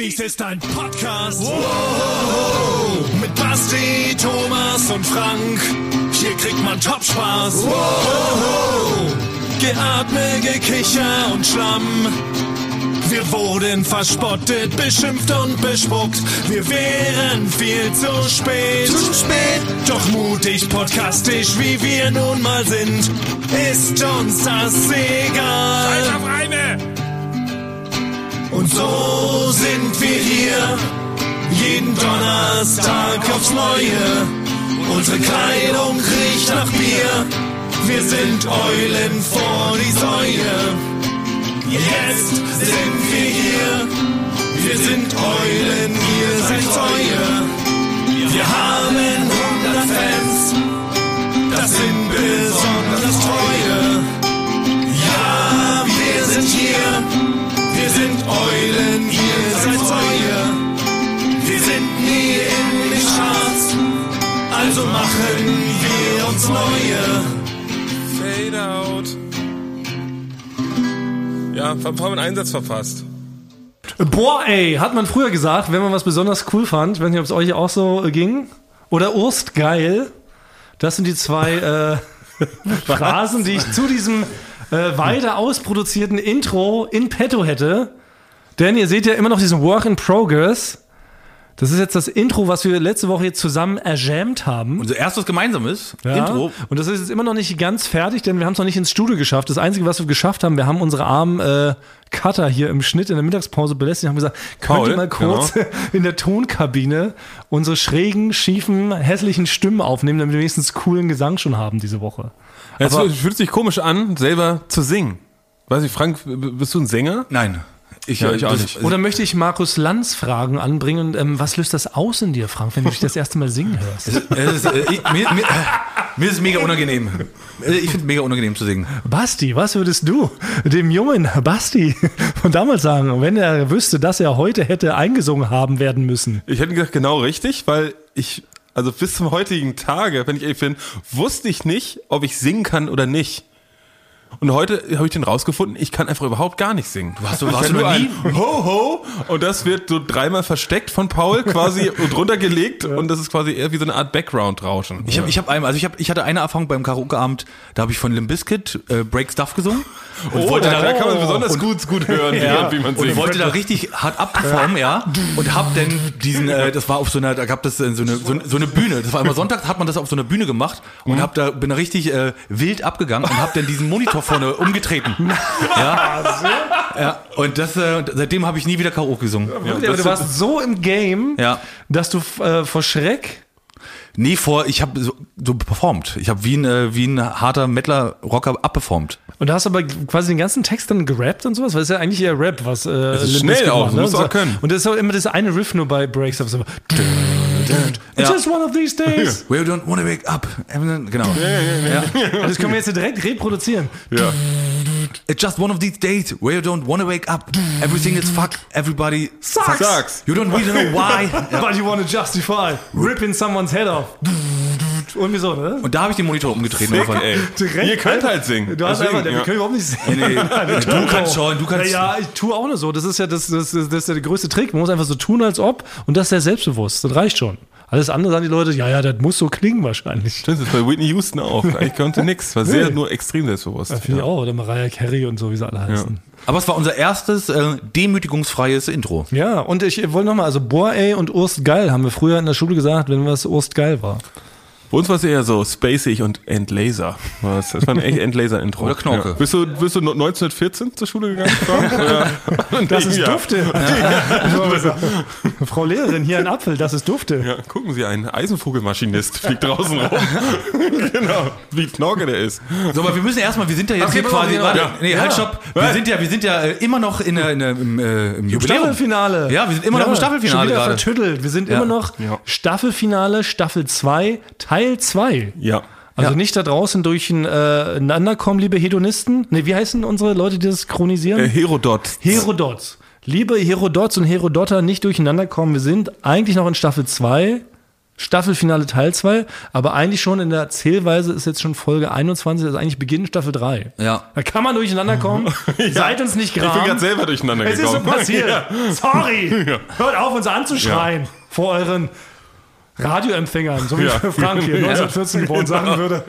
Dies ist ein Podcast. Wow. Mit Basti, Thomas und Frank. Hier kriegt man Top-Spaß. Wow. Geatme, Gekicher und Schlamm. Wir wurden verspottet, beschimpft und bespuckt. Wir wären viel zu spät. Zu spät. Doch mutig, podcastisch, wie wir nun mal sind, ist uns das egal. Scheiß auf Reime! Und so sind wir hier, jeden Donnerstag aufs Neue. Unsere Kleidung riecht nach Bier, wir sind Eulen vor die Säue. Jetzt sind wir hier, wir sind Eulen, ihr seid Säue. Wir haben 100 Fans, das sind besonders treue. Ja, wir sind hier, sind Eulen, ihr seid Säue. Wir sind nie in den Charts, also machen wir uns neue. Fade out. Ja, haben wir einen Einsatz verpasst. Boah, ey, hat man früher gesagt, wenn man was besonders cool fand. Ich weiß nicht, ob es euch auch so äh, ging. Oder Urst geil. Das sind die zwei äh, Phrasen, die ich zu diesem äh, weiter ausproduzierten Intro in petto hätte. Denn ihr seht ja immer noch diesen Work in Progress. Das ist jetzt das Intro, was wir letzte Woche jetzt zusammen erjammt haben. Unser erstes gemeinsames Ja. Intro. Und das ist jetzt immer noch nicht ganz fertig, denn wir haben es noch nicht ins Studio geschafft. Das Einzige, was wir geschafft haben, wir haben unsere armen äh, Cutter hier im Schnitt in der Mittagspause belästigt und haben gesagt, könnt Paul, ihr mal kurz in der Tonkabine unsere schrägen, schiefen, hässlichen Stimmen aufnehmen, damit wir wenigstens coolen Gesang schon haben diese Woche. Es Aber- fühlt sich komisch an, selber zu singen. Weiß ich, Frank, bist du ein Sänger? Nein. Ich, Ja, ich auch nicht. Oder möchte ich Markus Lanz Fragen anbringen? Ähm, was löst das aus in dir, Frank, wenn du dich das erste Mal singen hörst? Es ist, äh, ich, mir, mir, mir ist es mega unangenehm. Äh, Ich finde es mega unangenehm zu singen. Basti, was würdest du dem jungen Basti von damals sagen, wenn er wüsste, dass er heute hätte eingesungen haben werden müssen? Ich hätte gesagt, genau richtig, weil ich, also bis zum heutigen Tage, wenn ich ehrlich bin, wusste ich nicht, ob ich singen kann oder nicht. Und heute habe ich den rausgefunden, ich kann einfach überhaupt gar nicht singen. Du hast du- du nur ein Ho Ho und das wird so dreimal versteckt von Paul quasi und runtergelegt und das ist quasi eher wie so eine Art Background-Rauschen. Ich, hab, ich, hab einmal, also ich, hab, ich hatte eine Erfahrung beim Karaoke-Abend, da habe ich von Limp Bizkit äh, Break Stuff gesungen. Und oh, da, da kann man besonders gut, gut hören, wie, wie man und singt. wollte da richtig hart abperformen, ja. Und hab dann diesen, äh, das war auf so einer, da gab es äh, so eine, so, so eine Bühne. Das war immer Sonntag, hat man das auf so einer Bühne gemacht und hab da, bin da richtig äh, wild abgegangen und hab dann diesen Monitor vorne umgetreten. Ja. ja. Und das, äh, seitdem habe ich nie wieder Karaoke gesungen. Ja, aber du warst so im Game, Ja. dass du äh, vor Schreck Nee, vor, ich habe so, so performt. Ich habe wie ein, äh, wie ein harter Mettler-Rocker abperformt. und du hast aber quasi den ganzen Text dann gerappt und sowas, weil es ist ja eigentlich eher Rap, was äh, ist Limp schnell auch, das du Und auch können. Und das ist auch immer das eine Riff nur bei Breaks. So, It's Ja. just one of these days. We don't wanna wake up. Genau. Das können wir jetzt direkt reproduzieren. Ja. It's just one of these days where you don't wanna wake up. Everything is fuck. Everybody sucks. Sucks. You don't really know why. But you wanna justify ripping someone's head off. Irgendwie so, ne? Und da habe ich den Monitor umgetreten. Sick, Einfach. ey. Direkt, Ihr könnt halt singen. Du hast Deswegen, einfach, wir ja. können überhaupt nicht sehen. Nee, nee. Du kannst schon, du kannst. Ja, ich tue auch nur so. Das ist ja das, das, das ist ja der größte Trick. Man muss einfach so tun, als ob. Und das ist ja selbstbewusst. Das reicht schon. Alles andere sagen die Leute, ja, ja, das muss so klingen wahrscheinlich. Das ist bei Whitney Houston auch. Ich konnte nix. War sehr nur extrem selbstbewusst. Finde ich auch. Oder Mariah Carey und so, wie sie alle heißen. Aber es war unser erstes äh, demütigungsfreies Intro. Ja, und ich wollte nochmal, also Boah, ey und Urst geil haben wir früher in der Schule gesagt, wenn was Urst geil war. Bei uns war es eher so spacig und Endlaser. Was? Das war ein echt Endlaser-Intro. Oder Knorke. Ja. Bist, du, bist du 1914 zur Schule gegangen? Oder? Das ist ja. Dufte. Frau Lehrerin, hier ein Apfel, das ist Dufte. Ja, gucken Sie, ein Eisenvogelmaschinist fliegt draußen rum. genau, wie Knorke der ist. So, aber wir müssen erstmal, wir sind ja jetzt Ach, hier quasi, noch- warte, ja. nee, halt, stopp. Wir sind ja, wir sind ja äh, immer noch in, der- in, der- im, äh, im Jubiläum. Staffelfinale. Ja, wir sind immer noch im Staffelfinale Schon wieder gerade. vertüttelt. Wir sind Ja. immer noch Ja. Staffelfinale, Staffel 2, Teil 2. Ja. Also Ja. nicht da draußen durch ein äh, kommen, liebe Hedonisten. Ne, wie heißen unsere Leute, die das chronisieren? Äh, Herodot. Herodots. Liebe Herodots und Herodotter, nicht durcheinander kommen. Wir sind eigentlich noch in Staffel 2. Staffelfinale Teil 2, aber eigentlich schon in der Zählweise ist jetzt schon Folge 21, also eigentlich Beginn Staffel 3. Ja. Da kann man durcheinander kommen. Seid uns nicht Ich bin gerade selber durcheinander Es ist so gekommen. passiert. Ja. Sorry. Hört auf, uns anzuschreien vor euren Radioempfängern, so wie Ja. Frank hier 1914 geboren sagen würde.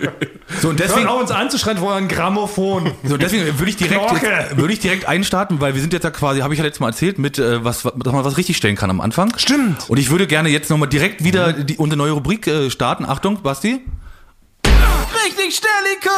So, und deswegen, Hört auf, uns anzuschreien vor euren Grammophon. so, deswegen würde ich direkt, jetzt, würde ich direkt einstarten, weil wir sind jetzt ja quasi, habe ich ja letztes Mal erzählt, mit, äh, was, was- dass man was richtig stellen kann am Anfang. Stimmt. Und ich würde gerne jetzt nochmal direkt wieder die, unsere neue Rubrik äh, starten. Achtung, Basti. Richtig Stellikus!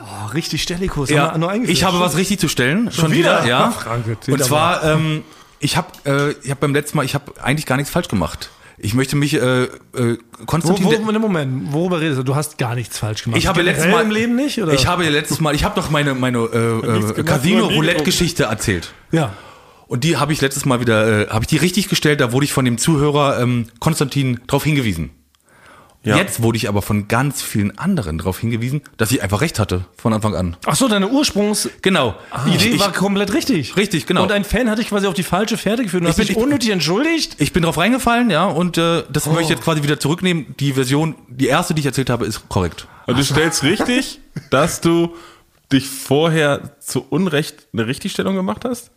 Oh, richtig Stellikus. Ja, haben wir nur eingeführt. ich habe was richtig zu stellen. Schon, wieder? wieder, ja. Frank, Und zwar, ähm, ich habe äh, ich hab beim letzten Mal, ich habe eigentlich gar nichts falsch gemacht. Ich möchte mich, äh, äh, Wo, Konstantin, wo, Moment, Moment, worüber redest du? Du hast gar nichts falsch gemacht. ich habe letztes Mal im Leben nicht, oder? Ich habe ja letztes Mal, ich habe doch meine meine äh, äh, Casino-Roulette-Geschichte erzählt. ja. Und die habe ich letztes Mal wieder, äh, habe ich die richtig gestellt. Da wurde ich von dem Zuhörer ähm, Konstantin darauf hingewiesen. Ja. Jetzt wurde ich aber von ganz vielen anderen darauf hingewiesen, dass ich einfach recht hatte von Anfang an. Ach so, deine Ursprungsidee Genau. ich, war komplett richtig. Richtig, genau. Und ein Fan hat dich quasi auf die falche Fährte geführt und hast bin- dich ich- unnötig entschuldigt. ich bin drauf reingefallen, ja, und äh, das Oh. möchte ich jetzt quasi wieder zurücknehmen. Die Version, die erste, die ich erzählt habe, ist korrekt. Und du stellst richtig, dass du dich vorher zu Unrecht eine Richtigstellung gemacht hast?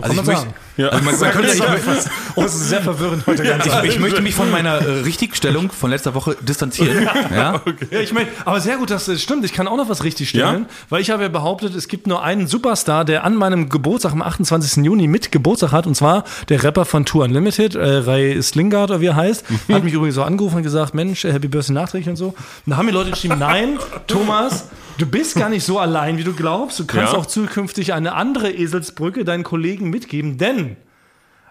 Also ich man möchte. Ja. also man, man könnte, ich, Oh, es ist sehr verwirrend heute ganz ich, ich möchte mich von meiner äh, Richtigstellung von letzter Woche distanzieren. Ja, Ja, ich meine, aber sehr gut, das stimmt. Ich kann auch noch was richtig stellen, Ja? weil ich habe ja behauptet, es gibt nur einen Superstar, der an meinem Geburtstag am 28. Juni mit Geburtstag hat, und zwar der Rapper von Tour Unlimited, äh, Ray Slingard oder wie er heißt, hat mich übrigens so angerufen und gesagt, Mensch, äh, Happy Birthday nachträglich und so. Und da haben mir Leute geschrieben, nein, Thomas, du bist gar nicht so allein, wie du glaubst. Du kannst Ja. auch zukünftig eine andere Eselsbrücke deinen Kollegen mitgeben, denn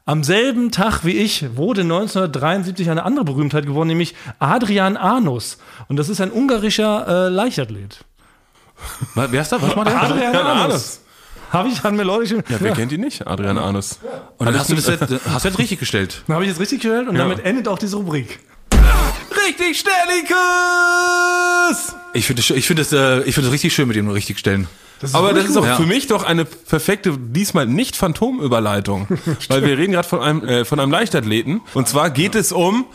am selben Tag wie ich wurde 1973 eine andere Berühmtheit geworden, nämlich Adrian Anus. Und das ist ein ungarischer äh, Leichtathlet. Was- wer ist da? Was macht der? Adrian Adrian Anus. Anus. Habe ich, haben mir Leute schon. Ja, wer kennt ihn nicht? Adrian Anus. Und dann hast du das jetzt, hast du jetzt richtig gestellt. Habe ich jetzt richtig gestellt und Ja. damit endet auch diese Rubrik. Richtig Stellikus! Ich finde es ich finde es, äh, ich finde es richtig schön mit dem richtig stellen. Aber das ist auch Ja. für mich doch eine perfekte, diesmal nicht Phantomüberleitung. weil wir reden gerade von einem, äh, von einem Leichtathleten. Und zwar geht es um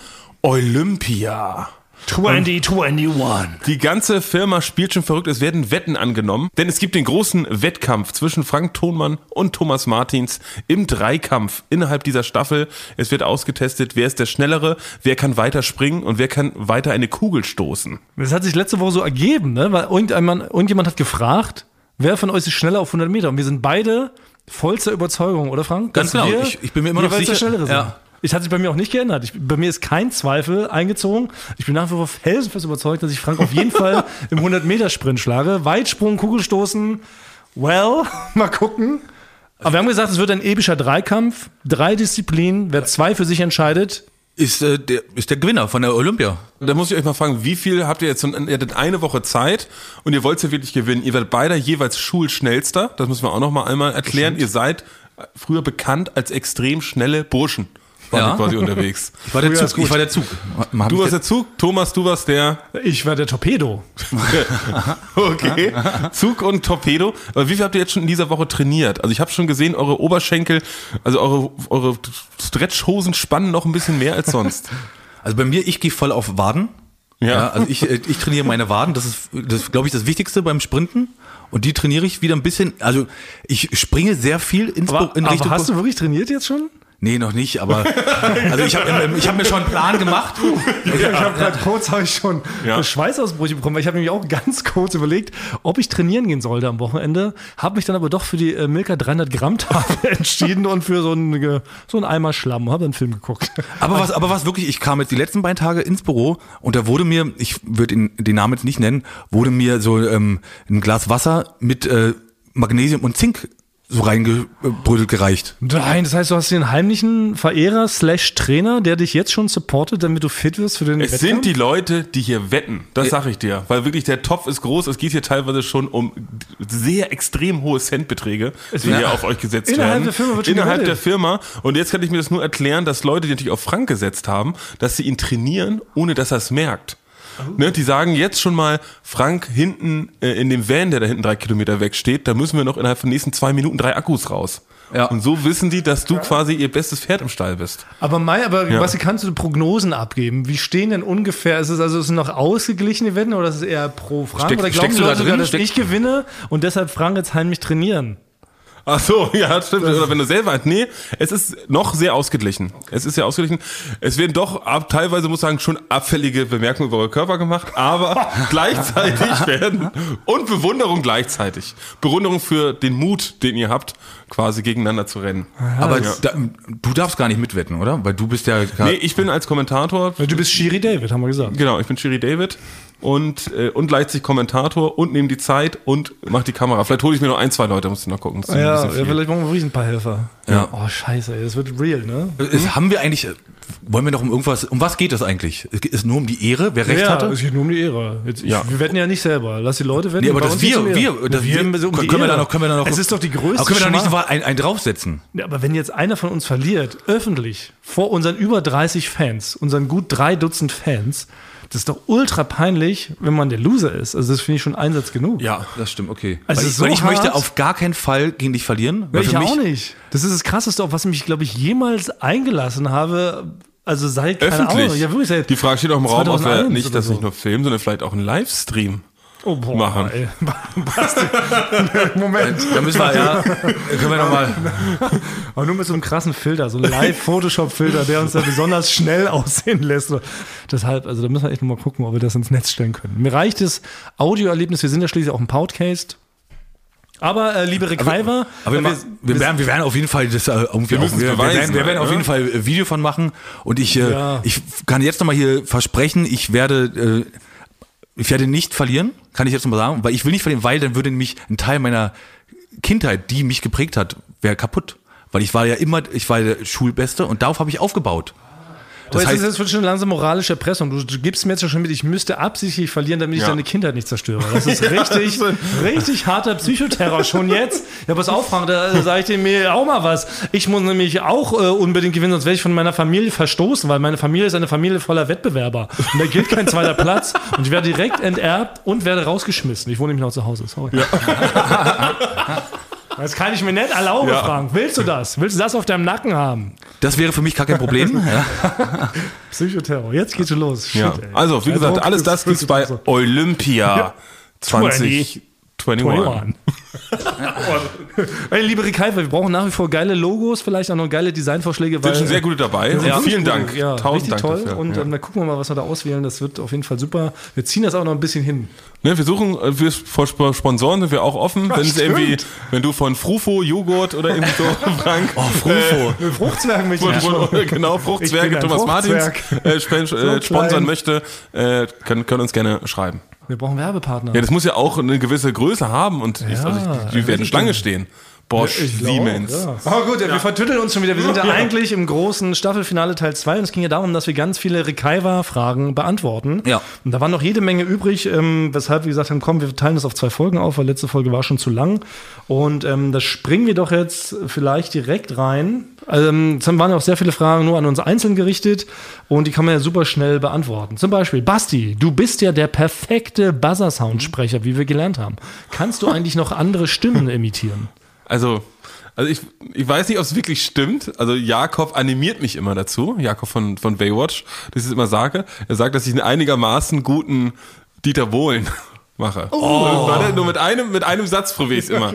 Olympia. 2021. Die ganze Firma spielt schon verrückt. Es werden Wetten angenommen. Denn es gibt den großen Wettkampf zwischen Frank Thonmann und Thomas Martins im Dreikampf innerhalb dieser Staffel. Es wird ausgetestet, wer ist der Schnellere, wer kann weiter springen und wer kann weiter eine Kugel stoßen. Das hat sich letzte Woche so ergeben, ne? weil irgendjemand, irgendjemand hat gefragt, wer von euch ist schneller auf 100 Meter? Und wir sind beide vollster Überzeugung, oder Frank? Ganz genau. Ich- ich bin mir immer noch jeweils der sicher- Schnellere sind. ja. Ich hat sich bei mir auch nicht geändert. Ich, bei mir ist kein Zweifel eingezogen. Ich bin nach wie vor felsenfest überzeugt, dass ich Frank auf jeden Fall im 100-Meter-Sprint schlage. Weitsprung, Kugelstoßen, well, mal gucken. Aber wir haben gesagt, es wird ein epischer Dreikampf. Drei Disziplinen. Wer zwei für sich entscheidet, Ist, äh, der, ist der Gewinner von der Olympia. Da muss ich euch mal fragen, wie viel habt ihr jetzt? Ihr hattet eine Woche Zeit und ihr wollt ja wirklich gewinnen. Ihr werdet beide jeweils Schulschnellster. Das müssen wir auch noch mal einmal erklären. Ihr seid früher bekannt als extrem schnelle Burschen. Waren Ja. ihr quasi unterwegs. Ich war der Zug. Ich war der Zug. Du warst der Zug, Thomas, du warst der ich war der Torpedo. Okay. Zug und Torpedo. Aber wie viel habt ihr jetzt schon in dieser Woche trainiert? Also ich habe schon gesehen, eure Oberschenkel, also eure, eure Stretchhosen spannen noch ein bisschen mehr als sonst. Also bei mir, ich gehe voll auf Waden. Ja. Ja. also ich, äh, ich trainiere meine Waden. Das ist, das ist glaube ich, das Wichtigste beim Sprinten. Und die trainiere ich wieder ein bisschen. Also ich springe sehr viel ins Aber, in Richtung. aber hast du wirklich trainiert jetzt schon? Nee, noch nicht. Aber also ich habe ich hab mir schon einen Plan gemacht. Ich habe gerade kurz hab ich schon Ja. Schweißausbrüche bekommen, weil ich habe nämlich auch ganz kurz überlegt, ob ich trainieren gehen sollte am Wochenende. Habe mich dann aber doch für die äh, Milka 300 Gramm Tafel entschieden und für so einen, so einen Eimer Schlamm. Habe einen Film geguckt. Aber was, aber was wirklich, ich kam jetzt die letzten beiden Tage ins Büro und da wurde mir, ich würde ihn- den Namen jetzt nicht nennen, wurde mir so ähm, ein Glas Wasser mit äh, Magnesium und Zink so reingebrödelt gereicht. Nein, das heißt, du hast den heimlichen Verehrer slash Trainer, der dich jetzt schon supportet, damit du fit wirst für den Es Wettkampf? sind die Leute, die hier wetten. Das sag ich dir. Weil wirklich der Topf ist groß. Es geht hier teilweise schon um sehr extrem hohe Centbeträge, die wird- hier auf euch gesetzt Innerhalb werden. der Firma wird schon Innerhalb gewettet. der Firma. Und jetzt kann ich mir das nur erklären, dass Leute, die natürlich auf Frank gesetzt haben, dass sie ihn trainieren, ohne dass er es merkt. Ne, die sagen jetzt schon mal, Frank, hinten äh, in dem Van, der da hinten drei Kilometer weg steht, da müssen wir noch innerhalb von den nächsten zwei Minuten drei Akkus raus. Ja. Und so wissen die, dass du quasi ihr bestes Pferd im Stall bist. Aber Mai, aber Ja. was kannst du Prognosen abgeben? Wie stehen denn ungefähr? Ist es also ist es noch ausgeglichene Wetten oder ist es eher pro Frank? Steck- oder glauben die du da Leute sogar, dass Steck- ich gewinne und deshalb Frank jetzt heimlich trainieren? Ach so, ja, stimmt. Oder wenn du selber, nee, es ist noch sehr ausgeglichen. Es ist sehr ausgeglichen. Es werden doch ab, teilweise, muss ich sagen, schon abfällige Bemerkungen über eure Körper gemacht, aber gleichzeitig werden und Bewunderung gleichzeitig. Bewunderung für den Mut, den ihr habt, quasi gegeneinander zu rennen. Aber da, du darfst gar nicht mitwetten, oder? Weil du bist ja. Nee, ich bin als Kommentator, Du bist Shiri David, haben wir gesagt. genau, ich bin Shiri David und, äh, und gleichzeitig Kommentator und nehme die Zeit und mach die Kamera. Vielleicht hole ich mir noch ein, zwei Leute, muss ich noch gucken. Ist Ja, ja, viel. vielleicht brauchen wir wirklich ein paar Helfer. Ja. Oh, scheiße, ey, das wird real, ne? Es, haben wir eigentlich. Wollen wir noch um irgendwas. Um was geht es eigentlich? Es geht es nur um die Ehre, wer recht ja, hatte? es geht nur um die Ehre. Jetzt, ich, Ja. Wir wetten ja nicht selber. Lass die Leute wetten. Nee, aber Bei dass uns geht's wir, um wir, Ehre. dass wir, wir, so um die können wir da Ehre. noch, können wir da noch, Es ist doch die größte aber können wir da nicht Schmach- so einen, einen draufsetzen? Ja, aber wenn jetzt einer von uns verliert, öffentlich, vor unseren über 30 Fans, unseren gut drei Dutzend Fans, das ist doch ultra peinlich, wenn man der Loser ist. Also das finde ich schon Einsatz genug. Ja, das stimmt, okay. Also weil ich, so weil ich möchte auf gar keinen Fall gegen dich verlieren. Weil ich auch nicht. Das ist das Krasseste, auf was ich mich, glaube ich, jemals eingelassen habe. Also seit, keine Öffentlich. Ahnung, ja wirklich seit die Frage steht auch im Raum, ob wir 2001 nicht oder das so. nicht nur filmen, sondern vielleicht auch einen Livestream oh, boah, machen. Ey. Basti. Moment. Da müssen wir, ja, können wir nochmal. Aber nur mit so einem krassen Filter, so einem Live-Photoshop-Filter, der uns da besonders schnell aussehen lässt. Deshalb, also da müssen wir echt nochmal gucken, ob wir das ins Netz stellen können. Mir reicht das Audioerlebnis, wir sind ja schließlich auch ein Podcast. Aber äh, liebe Rick Weiver, Aber wir, wir, ma- wir, werden, wir werden auf jeden Fall das äh, irgendwie Wir auch, müssen es wir, beweisen werden, wir werden auf ne? jeden Fall äh, Video von machen und ich, äh, Ja. ich kann jetzt nochmal hier versprechen, ich werde, äh, ich werde nicht verlieren, kann ich jetzt nochmal sagen, weil ich will nicht verlieren, weil dann würde nämlich ein Teil meiner Kindheit, die mich geprägt hat, wäre kaputt. Weil ich war ja immer, ich war der Schulbeste und darauf habe ich aufgebaut. Das Das heißt, heißt, wird schon langsam moralische Erpressung. Du, du gibst mir jetzt schon mit, ich müsste absichtlich verlieren, damit ich Ja. deine Kindheit nicht zerstöre. Das ist richtig, richtig harter Psychoterror schon jetzt. Ja, pass auf, Frank, da sage ich dir mir auch mal was. Ich muss nämlich auch äh, unbedingt gewinnen, sonst werde ich von meiner Familie verstoßen, weil meine Familie ist eine Familie voller Wettbewerber. Und da gilt kein zweiter Platz. Und ich werde direkt enterbt und werde rausgeschmissen. Ich wohne nämlich noch zu Hause. Sorry. Das kann ich mir nicht erlauben, Ja. Frank. Willst du das? Willst du das auf deinem Nacken haben? das wäre für mich gar kein Problem. ja. Psychoterror. Jetzt geht's schon los. Shit, Ja. Also, wie gesagt, Druck alles das gibt's bei. Olympia 2021. 21. Ey, liebe Rikai, wir brauchen nach wie vor geile Logos, vielleicht auch noch geile Designvorschläge. Sind schon sehr gute dabei. Ja, vielen Dank. Ja, Tausend Dank toll. dafür. Und ja. dann gucken wir mal, was wir da auswählen. Das wird auf jeden Fall super. Wir ziehen das auch noch ein bisschen hin. Ne, wir suchen, äh, für vor Sp- Sponsoren sind wir auch offen. Wenn es irgendwie, wenn du von Frufo Joghurt oder irgendwie so, Frank. Oh, Frufo. Fruchtzwergen möchte Von, ich von, genau, Fruchtzwerge Thomas Martins Fruchtzwerg. äh, spen So äh, klein. sponsern möchte, äh, können, können uns gerne schreiben. Wir brauchen Werbepartner. Ja, das muss ja auch eine gewisse Größe haben und ich, also ich, die werden. Schlange stehen. Bosch, Ich glaub, Siemens. Ja. Aber gut, ja, wir vertütteln uns schon wieder. Wir sind ja, eigentlich im großen Staffelfinale Teil 2 und es ging ja darum, dass wir ganz viele Rekaiwa-Fragen beantworten. Ja. Und da war noch jede Menge übrig, ähm, weshalb wir gesagt haben, komm, wir teilen das auf zwei Folgen auf, weil letzte Folge war schon zu lang. Und ähm, da springen wir doch jetzt vielleicht direkt rein. Ähm, es waren auch sehr viele Fragen nur an uns einzeln gerichtet und die kann man ja super schnell beantworten. Zum Beispiel, Basti, du bist ja der perfekte Buzzer-Soundsprecher, wie wir gelernt haben. Kannst du eigentlich noch andere Stimmen imitieren? Also, also ich, ich weiß nicht, ob es wirklich stimmt. Also Jakob animiert mich immer dazu. Jakob von, von Baywatch, dass ich es immer sage. Er sagt, dass ich einen einigermaßen guten Dieter Bohlen mache. Oh. Warte, nur mit einem, mit einem Satz probiere ich es immer.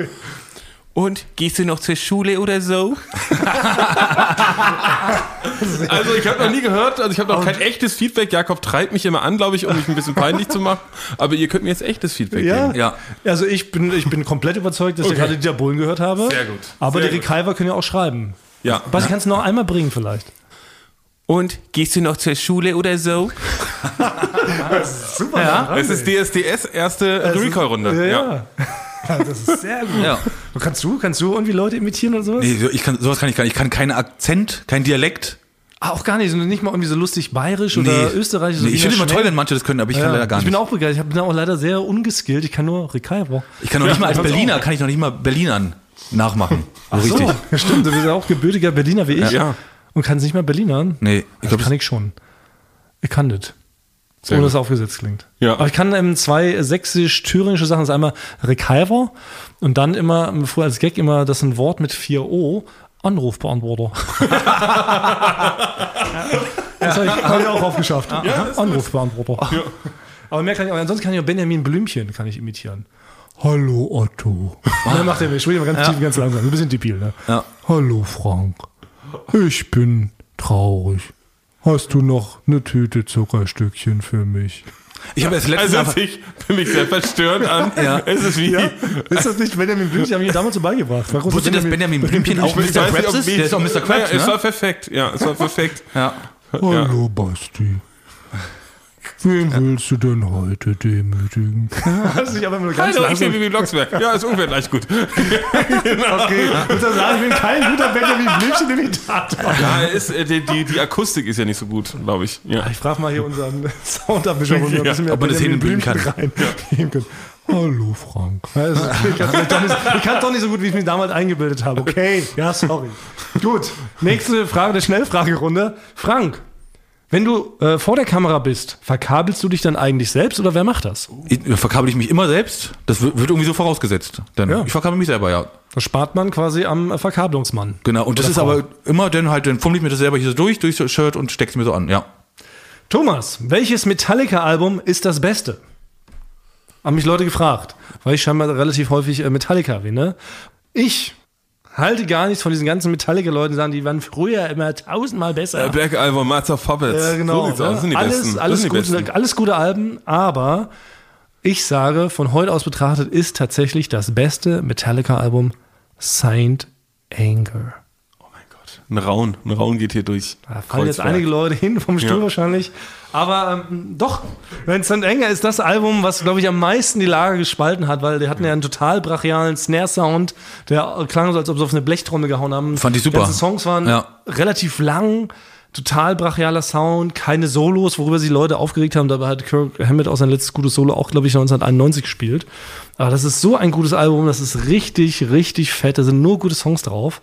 Und gehst du noch zur Schule oder so? also ich habe noch nie gehört, also ich habe noch kein echtes Feedback. Jakob treibt mich immer an, glaube ich, um mich ein bisschen peinlich zu machen. Aber ihr könnt mir jetzt echtes Feedback Ja. geben. Ja. Also ich bin, ich bin komplett überzeugt, dass ich Okay. gerade Dieter Bohlen gehört habe. Sehr gut. Aber Sehr die. Rekaiver können ja auch schreiben. Ja. Was kannst du noch einmal bringen vielleicht? Und gehst du noch zur Schule oder so? Super. Ja, Es ist DSDS erste Recall-Runde. ja, Ja. Das ist sehr gut. Ja. Kannst du, kannst du irgendwie Leute imitieren oder sowas? Nee, so- ich kann, sowas kann ich gar nicht. Ich kann keinen Akzent, kein Dialekt. Ah, auch gar nicht, sondern nicht mal irgendwie so lustig bayerisch oder österreichisch. so Nee, ich finde immer toll, wenn manche das können, aber ich kann Ja, leider gar ich nicht. bin auch begeistert. Ich bin auch leider sehr ungeskillt. Ich kann nur Rekaiver. ich kann noch nicht mal als Berliner, kann ich noch nicht mal Berlinern nachmachen. So richtig. ja, stimmt. Du bist ja auch gebürtiger Berliner wie ich. Ja. Und kannst nicht mal Berlinern? Nee, ich Das glaube, kann ich schon. Ich kann das. Sehr ohne dass es aufgesetzt klingt. Ja. Aber ich kann ähm, zwei sächsisch-thüringische Sachen. Das ist einmal Rekalver und dann immer, früher als Gag immer, das ist ein Wort mit 4 O, Anrufbeantworter. das habe ich, hab ich auch aufgeschafft. Anrufbeantworter. Aber mehr kann ich auch, ansonsten kann ich auch Benjamin Blümchen kann ich imitieren. Hallo Otto. Dann macht er mich, spiel mal ganz tief, ganz langsam. Ein bisschen debil, ne? Ja. Hallo Frank. Ich bin traurig. Hast du noch eine Tüte Zuckerstückchen für mich? Ich habe erst letztens Also sich für mich sehr verstörend an. Ja. Es ist wie, Ist das nicht Benjamin Blümchen? Haben wir damals so beigebracht. Warum wusste dass Benjamin Blümchen auch Ich Mr. Krabs ist? Der ist auch Mr. Krabs, Es war ne? perfekt, ja, es war perfekt. Ja. Hallo Basti. Wen willst du denn heute demütigen? Das ist aber nur ganz Hallo, ich bin Bibi Blocksberg. Ja, ist ungefähr gleich gut. Okay, muss er sagen, ich bin kein guter Benjamin Blümchen-Imitator. Ja, ist, äh, die, die, die Akustik ist ja nicht so gut, glaube ich. Ja. Ich frage mal hier unseren Soundabmischer, ob wir ein bisschen mehr ob man das hinbringen Blümchen reingeben können. Hallo Frank. Ja, ist- Ich kann es doch nicht- ich kann es doch nicht so gut, wie ich mir damals eingebildet habe. Okay, ja, sorry. Gut, nächste Frage der Schnellfragerunde. Frank, wenn du äh, vor der Kamera bist, verkabelst du dich dann eigentlich selbst oder wer macht das? Ich, verkabel ich mich immer selbst? Das wird irgendwie so vorausgesetzt. Dann Ja. Ich verkabel mich selber, ja. Das spart man quasi am äh, Verkabelungsmann. Genau. Und das ist Frau. aber immer dann halt, dann fummel ich mir das selber hier so durch, durch das Shirt und steck's mir so an, ja. Thomas, welches Metallica-Album ist das beste? Haben mich Leute gefragt, weil ich scheinbar relativ häufig äh, Metallica erwähne. Ich halte gar nichts von diesen ganzen Metallica-Leuten, die sagen, die waren früher immer tausendmal besser. Äh, Black Album, Master of Puppets. Ja, genau. So sieht's aus. Das sind die alles, besten. alles, sind die gute, besten. alles gute Alben, aber ich sage, von heute aus betrachtet ist tatsächlich das beste Metallica-Album Saint Anger. Ein Raun, ein Raun geht hier durch. Da fallen jetzt einige Leute hin vom Stuhl Ja. wahrscheinlich. Aber ähm, doch, Vincent Enger ist das Album, was, glaube ich, am meisten die Lager gespalten hat, weil die hatten ja einen total brachialen Snare-Sound, der klang so, als ob sie auf eine Blechtrommel gehauen haben. Fand ich super. Die ganzen Songs waren Ja. relativ lang, total brachialer Sound, keine Solos, worüber sich Leute aufgeregt haben. Dabei hat Kirk Hammett auch sein letztes gutes Solo auch, glaube ich, 1991 gespielt. Aber das ist so ein gutes Album, das ist richtig, richtig fett. Da sind nur gute Songs drauf.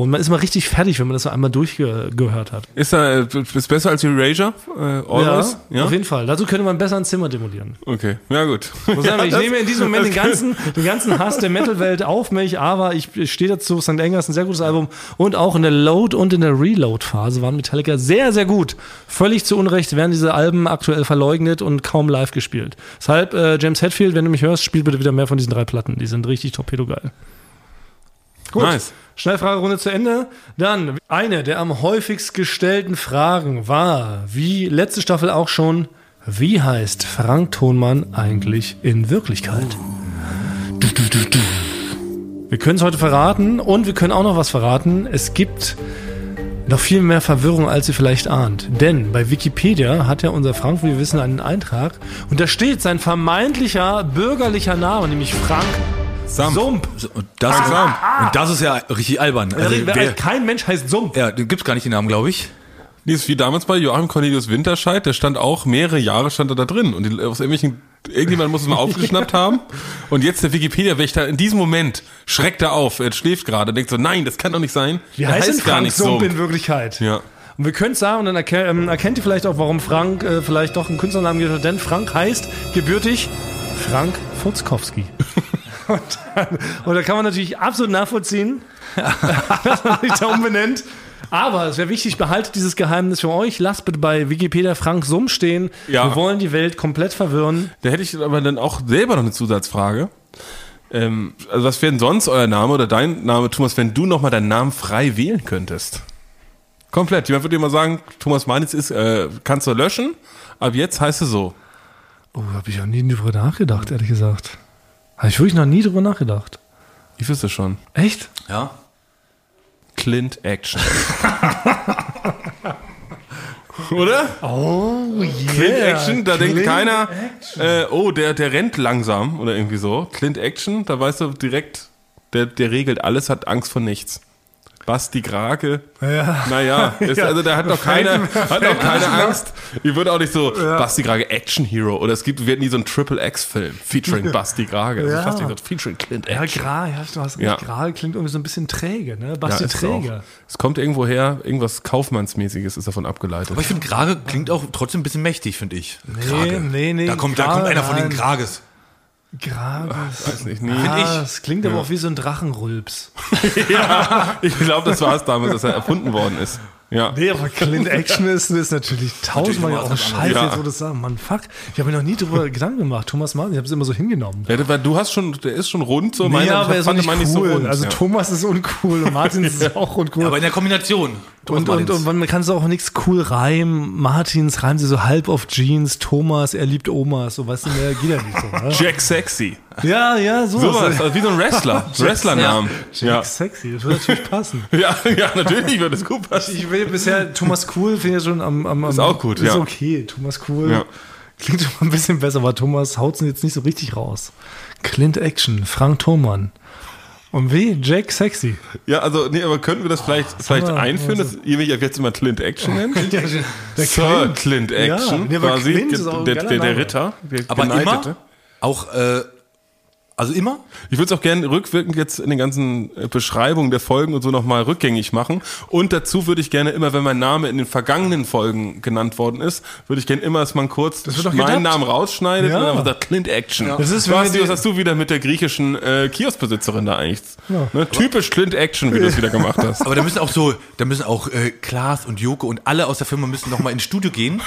Und man ist mal richtig fertig, wenn man das so einmal durchgehört hat. Ist er äh, ist besser als Erasure? Äh, Always? Ja, auf jeden Fall. Dazu könnte man besser ein Zimmer demolieren. Okay, ja gut. Muss sagen, ich das- nehme in diesem Moment den ganzen, den ganzen Hass der Metal-Welt auf mich, aber ich stehe dazu. St. Anger ist ein sehr gutes Album und auch in der Load- und in der Reload-Phase waren Metallica sehr, sehr gut. Völlig zu Unrecht werden diese Alben aktuell verleugnet und kaum live gespielt. Deshalb, äh, James Hetfield, wenn du mich hörst, spiel bitte wieder mehr von diesen drei Platten. Die sind richtig torpedogeil. Gut. Nice. Schnellfragerunde zu Ende. Dann eine der am häufigst gestellten Fragen war, wie letzte Staffel auch schon, wie heißt Frank Thonmann eigentlich in Wirklichkeit? Du, du, du. Wir können es heute verraten und wir können auch noch was verraten. Es gibt noch viel mehr Verwirrung, als ihr vielleicht ahnt. Denn bei Wikipedia hat ja unser Frank, wie wir wissen, einen Eintrag und da steht sein vermeintlicher bürgerlicher Name, nämlich Frank Sam. Sump. Und das, ist, und das ist ja richtig albern. Also, Wer- wer, kein Mensch heißt Sump. ja, den gibt's gar nicht den Namen, glaube ich. Die ist wie damals bei Joachim Cornelius Winterscheid, der stand auch mehrere Jahre stand er da drin und die, aus irgendwelchen irgendjemand muss es mal aufgeschnappt haben und jetzt der Wikipedia-Wächter in diesem Moment schreckt er auf, er schläft gerade, denkt so, nein, das kann doch nicht sein. Wie Der heißt denn Frank so. Sump in Wirklichkeit? Ja. Und wir können es sagen, und dann erke ähm, erkennt ihr vielleicht auch, warum Frank äh, vielleicht doch einen Künstlernamen gibt. hat. Denn Frank heißt gebürtig Frank Furzkowski. und, dann, und da kann man natürlich absolut nachvollziehen, dass man sich da umbenennt. Aber es wäre wichtig, behaltet dieses Geheimnis für euch. Lasst bitte bei Wikipedia Frank Summ stehen. Ja. Wir wollen die Welt komplett verwirren. Da hätte ich aber dann auch selber noch eine Zusatzfrage. Ähm, also was wäre denn sonst euer Name oder dein Name, Thomas, wenn du nochmal deinen Namen frei wählen könntest? Komplett. Jemand würde dir mal sagen, Thomas Manitz ist, äh, kannst du löschen, aber jetzt heißt es so. Oh, habe ich auch nie drüber nachgedacht, ehrlich gesagt. Habe ich wirklich noch nie drüber nachgedacht. Ich wüsste schon. Echt? Ja. Clint Action. Oder? Oh, yeah. Clint Action, da denkt Clint keiner, äh, oh, der, der rennt langsam oder irgendwie so. Clint Action, da weißt du direkt, der, der regelt alles, hat Angst vor nichts. Basti Grage. Ja. Naja, ist, also da hat doch keiner, hat doch keine Angst. Ich würde auch nicht so Basti Grage Action Hero oder es gibt, wird nie so ein Triple X Film featuring Basti Grage. Also Ja. fast nicht so featuring Clint Ja, Action. Gra, ja, du hast Ja. recht. Gra klingt irgendwie so ein bisschen träge, ne? Ja, Basti ist es Träge. auch. Es kommt irgendwo her, irgendwas Kaufmannsmäßiges ist davon abgeleitet. Aber ich finde, Krage klingt auch trotzdem ein bisschen mächtig, finde ich. Nee, nee, nee. Da kommt, da kommt einer von den Nein. Krages. Grages. Weiß nicht, nie. Ah, ich. das klingt aber auch wie so ein Drachenrülps. ja, ich glaube, das war es damals, dass er erfunden worden ist. Ja. Nee, aber Clint Action ist, ist natürlich tausendmal ja auch ein was Scheiß, Ja. jetzt wo du das sagst. Mann, fuck. Ich habe mir noch nie drüber Gedanken gemacht. Thomas Martin, ich habe es immer so hingenommen. Ja, weil du hast schon, der ist schon rund, so meine, nee, aber er ist nicht cool. nicht so rund. also ja. Thomas ist uncool und Martin ist auch uncool. Aber in der Kombination. Thomas und, und, Martins. und man kann es auch nichts cool reimen. Martins reimt sie so halb auf Jeans. Thomas, er liebt Omas. So, weißt du, mehr geht ja nicht so. Ne? Jack Sexy. Ja, ja, sowas. Sowas, also wie so ein Wrestler. Wrestlernamen. Jack Ja. Sexy, das würde natürlich passen. Ja, ja, natürlich würde es gut passen. Ich will bisher Thomas Cool finde ich schon am, am, am Ist auch gut, ist ja. okay. Thomas Cool Ja. klingt schon mal ein bisschen besser, aber Thomas haut es jetzt nicht so richtig raus. Clint Action, Frank Thomann. Und wie? Jack Sexy. Ja, also, nee, aber könnten wir das vielleicht, vielleicht mal, einführen, dass ihr mich jetzt immer Clint Action nennt? Der Sir Clint Action, Ja, nee, aber quasi, Clint ist der, der, der. Ritter, der Aber immer auch, äh, also immer? Ich würde es auch gerne rückwirkend jetzt in den ganzen äh, Beschreibungen der Folgen und so nochmal rückgängig machen. Und dazu würde ich gerne immer, wenn mein Name in den vergangenen Folgen genannt worden ist, würde ich gerne immer, dass man kurz meinen. Namen rausschneidet Ja. und dann sagt Clint Action. Das ist, was die- hast du wieder mit der griechischen äh, Kioskbesitzerin da eigentlich? Ne? Typisch Clint Action, wie du es wieder gemacht hast. Aber da müssen auch so, da müssen auch äh, Klaas und Joko und alle aus der Firma müssen noch mal ins Studio gehen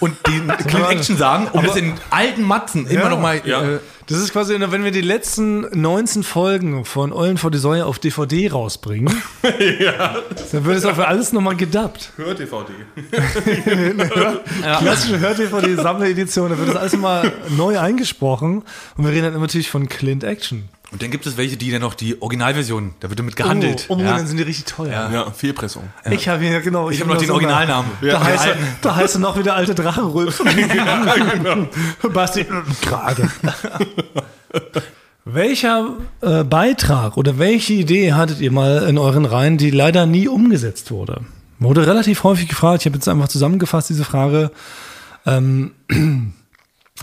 und den Clean Action sagen, um das in alten Matzen immer noch mal. Ja. Äh, Das ist quasi, wenn wir die letzten 19 Folgen von Eulen vor die Säue auf DVD rausbringen, dann wird es auch für alles nochmal gedubbt. Hör DVD. Klassische Hör-DVD-Sammleredition, da wird das alles mal neu eingesprochen. Und wir reden dann immer natürlich von Clint Action. Und dann gibt es welche, die dann noch die Originalversion, da wird damit gehandelt. Oh, oh ja. dann sind die richtig teuer. Ja, Fehlpressung. Ich habe hier, genau. Ich habe noch den Originalnamen. Da, Ja, heißt, er, da heißt er noch wieder alte Drachenrülps. genau. Basti, gerade. Welcher äh, Beitrag oder welche Idee hattet ihr mal in euren Reihen, die leider nie umgesetzt wurde? Wurde relativ häufig gefragt. Ich habe jetzt einfach zusammengefasst diese Frage. Ähm,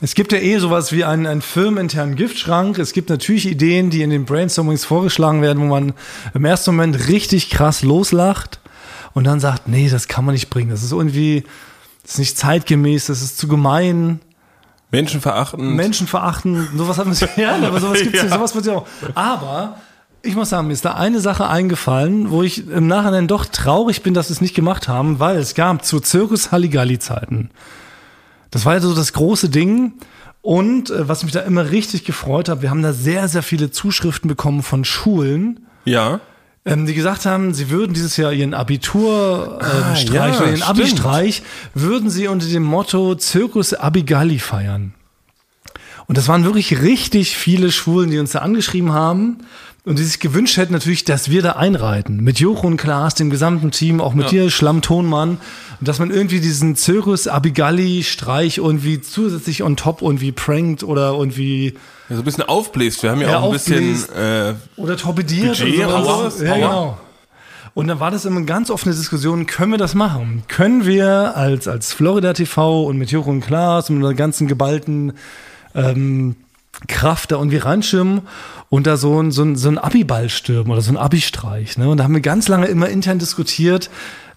es gibt ja eh sowas wie einen, einen firmeninternen Giftschrank. Es gibt natürlich Ideen, die in den Brainstormings vorgeschlagen werden, wo man im ersten Moment richtig krass loslacht und dann sagt, nee, das kann man nicht bringen. Das ist irgendwie, das ist nicht zeitgemäß, das ist zu gemein. Menschen verachten. Menschen verachten, sowas hat man sich, ja, aber sowas gibt's ja. Ja. sowas wird ja auch. Aber ich muss sagen, mir ist da eine Sache eingefallen, wo ich im Nachhinein doch traurig bin, dass wir es nicht gemacht haben, weil es gab zu Zirkus Halligalli Zeiten. Das war ja so das große Ding. Und äh, was mich da immer richtig gefreut hat, wir haben da sehr, sehr viele Zuschriften bekommen von Schulen, Ja. ähm, die gesagt haben, sie würden dieses Jahr ihren Abiturstreich ähm, Ah, Streich ja, ihren. Abi-Streich, würden sie unter dem Motto Zirkus Abigalli feiern. Und das waren wirklich richtig viele Schwulen, die uns da angeschrieben haben und die sich gewünscht hätten natürlich, dass wir da einreiten. Mit Jocho und Klaas, dem gesamten Team, auch mit dir, Schlammtonmann. Und dass man irgendwie diesen Zirkus Abigalli-Streich irgendwie zusätzlich on top irgendwie prankt oder irgendwie Ja, so ein bisschen aufbläst. Wir haben ja, Ja, auch ein bisschen äh, Oder torpediert Budget und oder sowas. Ja, genau. Und dann war das immer eine ganz offene Diskussion, können wir das machen? Können wir als, als Florida TV und mit und Klaas und mit ganzen geballten ähm, Kraft da irgendwie reinschirmen und da so ein, so ein, so ein Abi-Ball stürmen oder so ein Abi-Streich. Ne? Und da haben wir ganz lange immer intern diskutiert,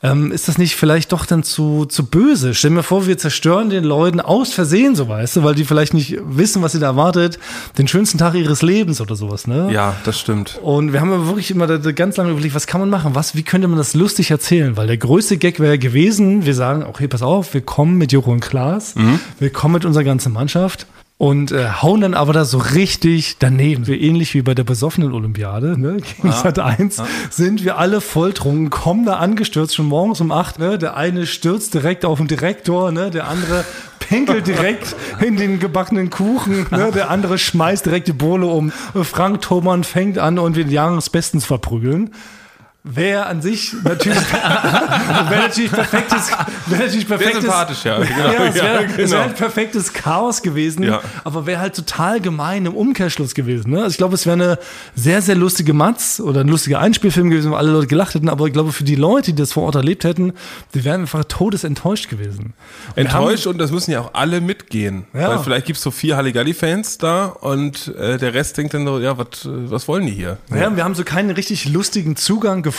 ähm, ist das nicht vielleicht doch dann zu, zu böse? Stell mir vor, wir zerstören den Leuten aus Versehen, so weißt du, weil die vielleicht nicht wissen, was sie da erwartet, den schönsten Tag ihres Lebens oder sowas, ne? ja, das stimmt. Und wir haben aber wirklich immer ganz lange überlegt, was kann man machen? Was, wie könnte man das lustig erzählen? Weil der größte Gag wäre gewesen, wir sagen, okay, pass auf, wir kommen mit Joko und Klaas, wir kommen mit unserer ganzen Mannschaft und äh, hauen dann aber da so richtig daneben. So ähnlich wie bei der besoffenen Olympiade, ne? Gegen Sat 1 sind wir alle volltrunken, kommen da angestürzt, schon morgens um acht, ne? Der eine stürzt direkt auf den Direktor, ne? Der andere pinkelt direkt in den gebackenen Kuchen, ne? Der andere schmeißt direkt die Bohle um. Frank Thomann fängt an und wir den Jahresbesten zu verprügeln. Wäre an sich natürlich, wäre natürlich perfektes, wäre natürlich perfektes, sympathisch, ja. Genau. ja, es wäre Ja, es genau. wäre ein perfektes Chaos gewesen, Ja. aber wäre halt total gemein im Umkehrschluss gewesen. Ne? Also ich glaube, es wäre eine sehr, sehr lustige Matz oder ein lustiger Einspielfilm gewesen, wo alle Leute gelacht hätten, aber ich glaube, für die Leute, die das vor Ort erlebt hätten, die wären einfach todesenttäuscht gewesen. Wir Enttäuscht und das müssen ja auch alle mitgehen. Ja. Weil vielleicht gibt's so vier Halligalli-Fans da und äh, der Rest denkt dann so, ja, wat, äh, was wollen die hier? Ja, wir haben so keinen richtig lustigen Zugang gefunden,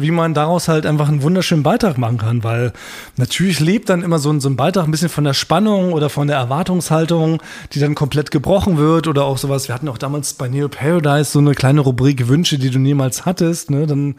wie man daraus halt einfach einen wunderschönen Beitrag machen kann, weil natürlich lebt dann immer so ein, so ein Beitrag ein bisschen von der Spannung oder von der Erwartungshaltung, die dann komplett gebrochen wird oder auch sowas. Wir hatten auch damals bei Neo Paradise so eine kleine Rubrik Wünsche, die du niemals hattest, ne? Dann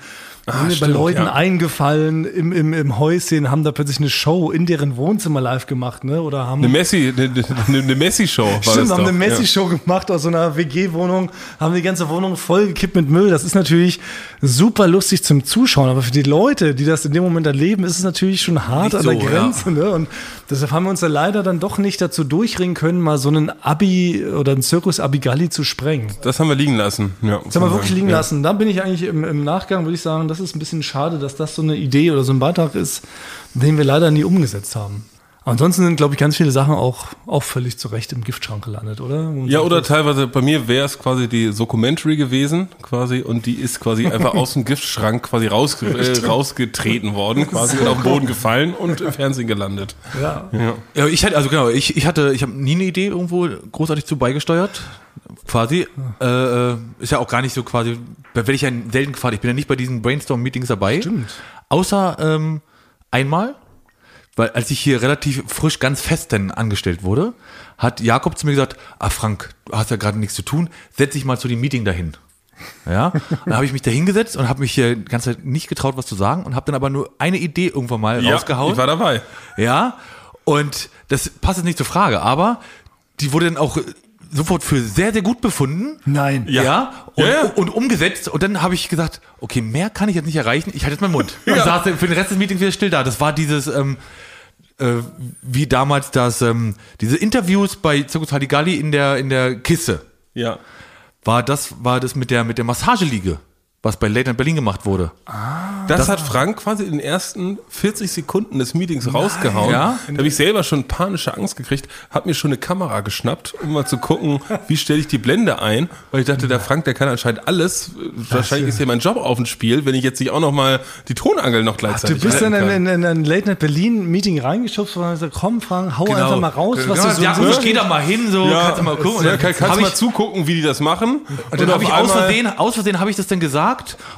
sind mir bei stimmt, Leuten ja. eingefallen im, im, im Häuschen, haben da plötzlich eine Show in deren Wohnzimmer live gemacht, ne? Oder haben Eine Messi, eine, eine, eine Messi-Show war Stimmt, haben doch. eine Messi-Show gemacht aus so einer WG-Wohnung, haben die ganze Wohnung vollgekippt mit Müll. Das ist natürlich super lustig zum Zuschauen, aber für die Leute, die das in dem Moment erleben, ist es natürlich schon hart Nicht an so, der Grenze. Ne? Und deshalb haben wir uns da leider dann doch nicht dazu durchringen können, mal so einen Abi oder einen Zirkus Abigalli zu sprengen. Ja. Das haben wir liegen lassen. Ja, Das haben wir wirklich liegen ja. lassen. Da bin ich eigentlich im, im Nachgang, würde ich sagen, das ist ein bisschen schade, dass das so eine Idee oder so ein Beitrag ist, den wir leider nie umgesetzt haben. Aber ansonsten sind, glaube ich, ganz viele Sachen auch, auch völlig zu Recht im Giftschrank gelandet, oder? Und Ja, oder teilweise, bei mir wäre es quasi die Documentary gewesen, quasi, und die ist quasi einfach aus dem Giftschrank quasi raus, äh, rausgetreten worden, quasi und auf den Boden gefallen und im Fernsehen gelandet. Ja. Ja. Ja, ich hatte, also genau, ich, ich hatte, ich habe nie eine Idee irgendwo großartig zu beigesteuert. Quasi. Äh, äh, ist ja auch gar nicht so quasi, da werde ich ja selten gefragt. Ich bin ja nicht bei diesen Brainstorm-Meetings dabei. Stimmt. Außer ähm, einmal, weil als ich hier relativ frisch ganz fest denn angestellt wurde, hat Jakob zu mir gesagt, ah Frank, du hast ja gerade nichts zu tun, setz dich mal zu dem Meeting dahin. Ja, dann habe ich mich da hingesetzt und habe mich hier die ganze Zeit nicht getraut, was zu sagen und habe dann aber nur eine Idee irgendwann mal Ja, rausgehauen. ich war dabei. Ja, und das passt jetzt nicht zur Frage, aber die wurde dann auch sofort für sehr, sehr gut befunden. Nein. Ja, und, Ja, ja. und umgesetzt. Und dann habe ich gesagt, okay, mehr kann ich jetzt nicht erreichen. Ich halte jetzt meinen Mund. Und saß dann für den Rest des Meetings wieder still da. Das war dieses, ähm, äh, wie damals das, ähm, diese Interviews bei Zirkus Halligalli in der, in der Kiste. Ja. War das, war das mit der, mit der Massageliege, was bei Late Night Berlin gemacht wurde. Das, hat Frank quasi in den ersten 40 Sekunden des Meetings rausgehauen. Ja. Da habe ich selber schon panische Angst gekriegt, habe mir schon eine Kamera geschnappt, um mal zu gucken, wie stelle ich die Blende ein, weil ich dachte, der Frank, der kann anscheinend alles. Wahrscheinlich ist hier mein Job auf dem Spiel, wenn ich jetzt nicht auch noch mal die Tonangel noch Du gleichzeitig bist dann in, in, in ein Late Night Berlin Meeting reingeschubst und hast gesagt, komm Frank, hau einfach mal raus, was genau, du so ja, so- ich geh da mal hin, so, kannst du mal gucken. Ja, kann, kannst du mal ich- zugucken, wie die das machen. Und dann habe ich aus Versehen, aus Versehen habe ich das dann gesagt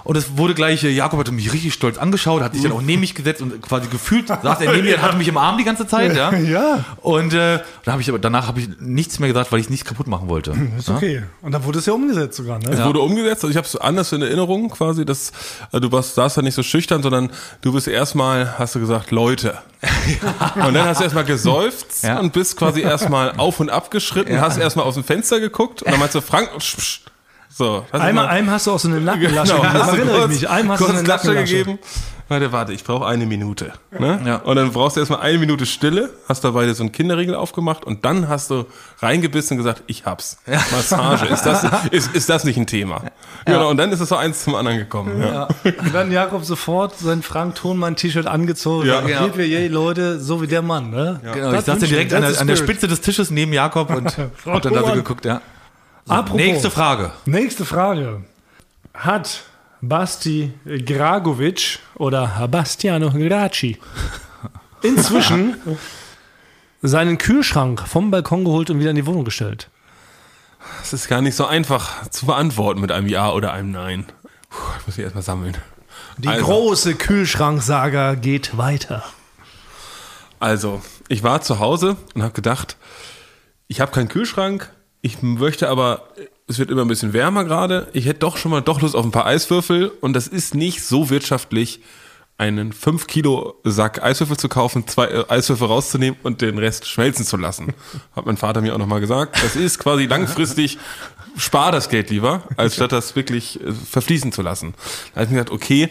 und es wurde gleich, äh, Jakob hatte mich richtig stolz angeschaut, hat sich dann auch neben mich gesetzt und quasi gefühlt, saß er neben mir und hatte mich im Arm die ganze Zeit, ja. Ja. Und äh, dann habe ich aber danach habe ich nichts mehr gesagt, weil ich es nicht kaputt machen wollte. Ist okay. Und dann wurde es ja umgesetzt sogar, ne? Es wurde umgesetzt, also ich habe es anders in Erinnerung quasi, dass äh, du warst, saßt da nicht so schüchtern, sondern du bist erstmal, hast du gesagt, Leute. Und dann hast du erstmal gesäuft Ja. und bist quasi erstmal auf und ab geschritten, hast erstmal aus dem Fenster geguckt und dann meinst du, Frank, psch, psch. So. hast du Einmal, mal- einem hast du auch so eine Nackenlasche Genau, gegeben. Erinnere ich kurz, mich. Einem hast du kurz eine Nackenlasche gegeben. Warte, warte, ich brauche eine Minute. Ne? Ja. Und dann brauchst du erstmal eine Minute Stille, hast dabei so einen Kinderriegel aufgemacht und dann hast du reingebissen und gesagt, ich hab's. Massage, ist das, ist, ist das nicht ein Thema? Genau, und dann ist es so eins zum anderen gekommen. Ja. Und dann Jakob sofort sein Frank Thonmann T-Shirt angezogen. Ja. Ja, Genau. Hier wir je Leute, so wie der Mann, ne? Genau, ich Das saß dann wünsch direkt ich. an der, an der. Spitze des Tisches neben Jakob und hab dann da so geguckt, ja. Apropos. nächste Frage. Nächste Frage. Hat Basti Gragovic oder Bastiano Gracci inzwischen seinen Kühlschrank vom Balkon geholt und wieder in die Wohnung gestellt? Das ist gar nicht so einfach zu beantworten mit einem Ja oder einem Nein. Puh, ich muss mich erstmal sammeln. Die Also. große Kühlschranksaga geht weiter. Also, ich war zu Hause und habe gedacht, ich habe keinen Kühlschrank, ich möchte aber, es wird immer ein bisschen wärmer gerade, ich hätte doch schon mal doch Lust auf ein paar Eiswürfel und das ist nicht so wirtschaftlich, einen 5 Kilo Sack Eiswürfel zu kaufen, zwei äh, Eiswürfel rauszunehmen und den Rest schmelzen zu lassen. Hat mein Vater mir auch nochmal gesagt. Das ist quasi langfristig, spar das Geld lieber, als statt das wirklich äh, verfließen zu lassen. Da habe ich mir gesagt, okay,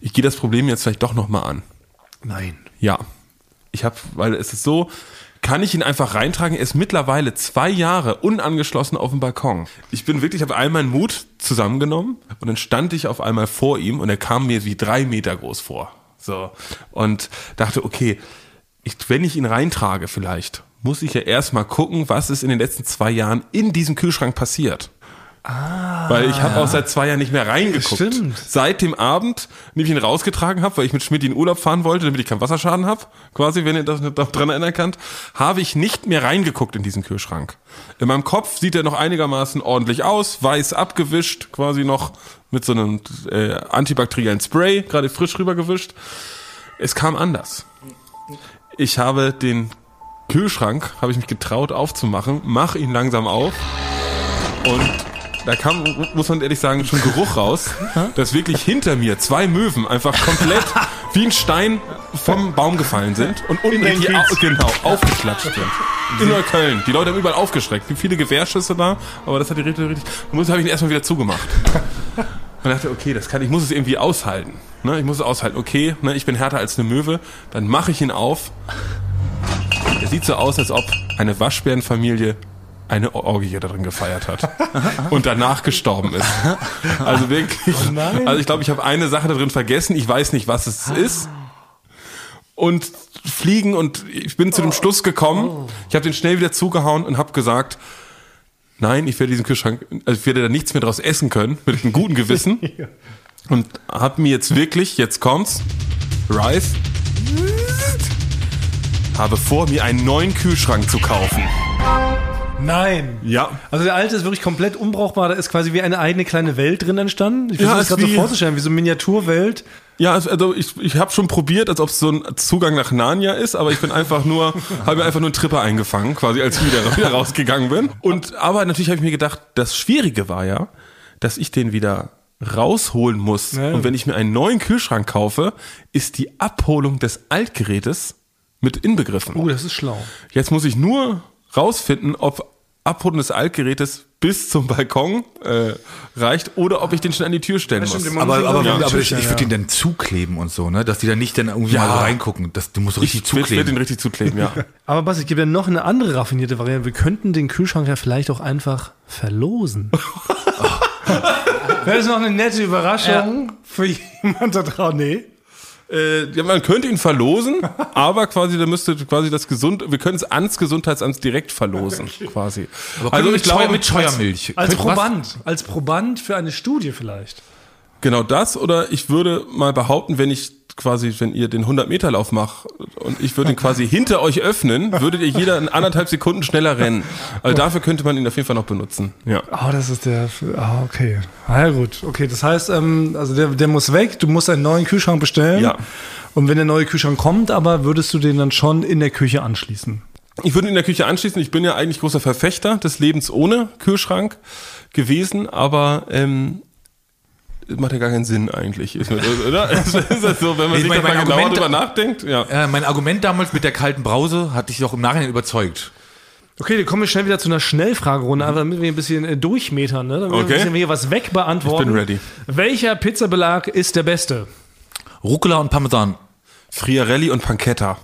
ich gehe das Problem jetzt vielleicht doch nochmal an. Nein. Ja. Ich habe, weil es ist so, kann ich ihn einfach reintragen. Er ist mittlerweile zwei Jahre unangeschlossen auf dem Balkon. Ich bin wirklich, habe all meinen Mut zusammengenommen und dann stand ich auf einmal vor ihm und er kam mir wie drei Meter groß vor. So. Und dachte, okay, ich, wenn ich ihn reintrage vielleicht, muss ich ja erstmal gucken, was ist in den letzten zwei Jahren in diesem Kühlschrank passiert. Weil ich habe auch seit zwei Jahren nicht mehr reingeguckt. Stimmt. Seit dem Abend, den ich ihn rausgetragen habe, weil ich mit Schmidt in Urlaub fahren wollte, damit ich keinen Wasserschaden habe, quasi, wenn ihr das noch dran erinnern könnt, habe ich nicht mehr reingeguckt in diesen Kühlschrank. In meinem Kopf sieht er noch einigermaßen ordentlich aus, weiß abgewischt, quasi noch mit so einem äh, antibakteriellen Spray, gerade frisch rübergewischt. Es kam anders. Ich habe den Kühlschrank, habe ich mich getraut aufzumachen, mach ihn langsam auf und da kam, muss man ehrlich sagen, schon Geruch raus, dass wirklich hinter mir zwei Möwen einfach komplett wie ein Stein vom Baum gefallen sind und unten richtig Kiez. au genau, aufgeklatscht sind. In Neukölln. Die Leute haben überall aufgeschreckt. Es gibt viele Gewehrschüsse da, aber das hat die richtig, richtig, muss habe ich ihn erstmal wieder zugemacht. Und dachte, okay, das kann, ich muss es irgendwie aushalten. Ne, ich muss es aushalten. Okay, ne, ich bin härter als eine Möwe. Dann mache ich ihn auf. Er sieht so aus, als ob eine Waschbärenfamilie eine Orgie da drin gefeiert hat und danach gestorben ist. Also wirklich. also ich glaube, ich habe eine Sache da drin vergessen. Ich weiß nicht, was es ist. Und fliegen und ich bin zu dem Schluss gekommen. Ich habe den schnell wieder zugehauen und habe gesagt, nein, ich werde diesen Kühlschrank, also ich werde da nichts mehr draus essen können mit einem guten Gewissen. Und habe mir jetzt wirklich, jetzt kommt's, Rice, habe vor, mir einen neuen Kühlschrank zu kaufen. Nein. Ja. Also der alte ist wirklich komplett unbrauchbar. Da ist quasi wie eine eigene kleine Welt drin entstanden. Ich Ja, versuche das ist gerade so vorzustellen, wie so eine Miniaturwelt. Ja, also- also ich, ich habe schon probiert, als ob es so ein Zugang nach Narnia ist, aber ich bin einfach nur, habe mir einfach nur einen Tripper eingefangen, quasi als ich wieder, wieder rausgegangen bin. Und aber natürlich habe ich mir gedacht, das Schwierige war ja, dass ich den wieder rausholen muss. Ja. Und wenn ich mir einen neuen Kühlschrank kaufe, ist die Abholung des Altgerätes mit inbegriffen. Oh, das ist schlau. Jetzt muss ich nur rausfinden, ob Abholung des Altgerätes bis zum Balkon äh, reicht oder ob ich den schon an die Tür stellen stimmt, muss. den Aber, aber, Ja, aber ich, ich ja, würde ja. ihn dann zukleben und so, ne? Dass die dann nicht dann irgendwie Ja. mal so reingucken. Das, du musst so richtig Ich werde zukleben. den richtig zukleben, ja. Aber Basti, ich gebe ja noch eine andere raffinierte Variante. Wir könnten den Kühlschrank ja vielleicht auch einfach verlosen. Wäre das noch eine nette Überraschung für jemand da draußen? Nee. Äh, man könnte ihn verlosen, aber quasi, da müsste quasi das Gesund, wir können es ans Gesundheitsamt direkt verlosen, quasi. Aber also mit, Scheuer, mit Scheuermilch. Als was? Proband. Als Proband für eine Studie vielleicht. Genau das, oder ich würde mal behaupten, wenn ich quasi, wenn ihr den 100-Meter-Lauf macht und ich würde ihn quasi hinter euch öffnen, würdet ihr jeder in anderthalb Sekunden schneller rennen. Also dafür könnte man ihn auf jeden Fall noch benutzen. Ja. Oh, das ist der. Ah, okay. Ah, ja, gut. Okay, das heißt, ähm, also der, der muss weg. Du musst einen neuen Kühlschrank bestellen. Ja. Und wenn der neue Kühlschrank kommt, aber würdest du den dann schon in der Küche anschließen? Ich würde in der Küche anschließen. Ich bin ja eigentlich großer Verfechter des Lebens ohne Kühlschrank gewesen, aber ähm, macht ja gar keinen Sinn eigentlich. Ist, oder? Ist das so, wenn man Ich sich meine, da mal mein genauer Argument- drüber nachdenkt? Ja. Äh, mein Argument damals mit der kalten Brause hat dich doch im Nachhinein überzeugt. Okay, dann kommen wir schnell wieder zu einer Schnellfragerunde, einfach damit wir ein bisschen äh, durchmetern, ne? Damit wir Okay. ein bisschen hier was wegbeantworten. Ich bin ready. Welcher Pizzabelag ist der beste? Rucola und Parmesan. Friarelli und Pancetta.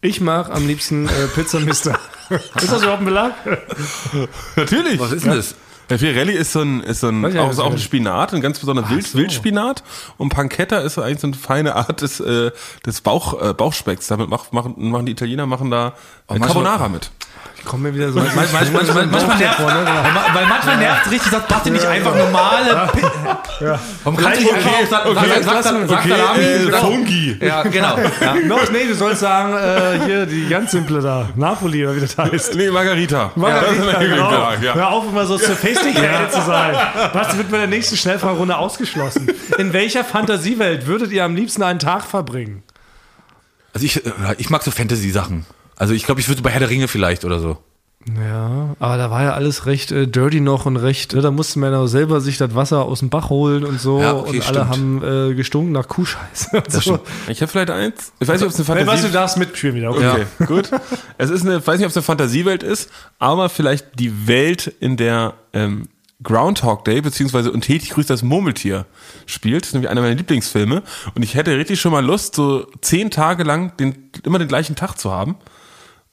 Ich mag am liebsten äh, Pizza Mister. ist das überhaupt ein Belag? Natürlich. Was ist denn das? Der Friarelli ist so ein, ist so ein, auch, ist auch ein Spinat, ein ganz besonderer Wild, so. Wildspinat. Und Pancetta ist so eigentlich so eine feine Art des, äh, des Bauch, äh, Bauchspecks. Damit mach, machen, machen die Italiener machen da äh, manchmal- Carbonara mit. Ich komme mir wieder so. Manchmal, manchmal, manchmal, manchmal nervt, weil, ma- weil manchmal nervt richtig, sagt Basti nicht einfach normale Pi- Warum kannst du nicht einfach auch sagen, okay, sag, sag, sag, sag okay, Salami? äh, Genau. Fungi. Ja, genau. Ja. No, nee, du sollst sagen, äh, hier die ganz simple da. Napoli oder wie das heißt. Nee, Margarita. Margarita, mir genau. klar, ja. Hör auf, immer so sophisticated zu sein. Was wird bei der nächsten Schnellfragerunde ausgeschlossen? In welcher Fantasiewelt würdet ihr am liebsten einen Tag verbringen? Also ich, äh, ich mag so Fantasy-Sachen. Also ich glaube, ich würde bei Herr der Ringe vielleicht oder so. Ja, aber da war ja alles recht äh, dirty noch und recht, ne, da musste man ja selber sich das Wasser aus dem Bach holen und so Ja, okay, und alle stimmt. haben äh, gestunken nach Kuhscheiße. Und so. Ich habe vielleicht eins. Ich weiß nicht, ob es eine Hey, was, Fantasie du darfst mitspielen wieder. Okay. Okay, gut. Es ist eine, ich weiß nicht, ob es eine Fantasiewelt ist, aber vielleicht die Welt, in der ähm, Groundhog Day beziehungsweise und täglich grüßt das Murmeltier spielt. Das ist nämlich einer meiner Lieblingsfilme. Und ich hätte richtig schon mal Lust, so zehn Tage lang den, immer den gleichen Tag zu haben.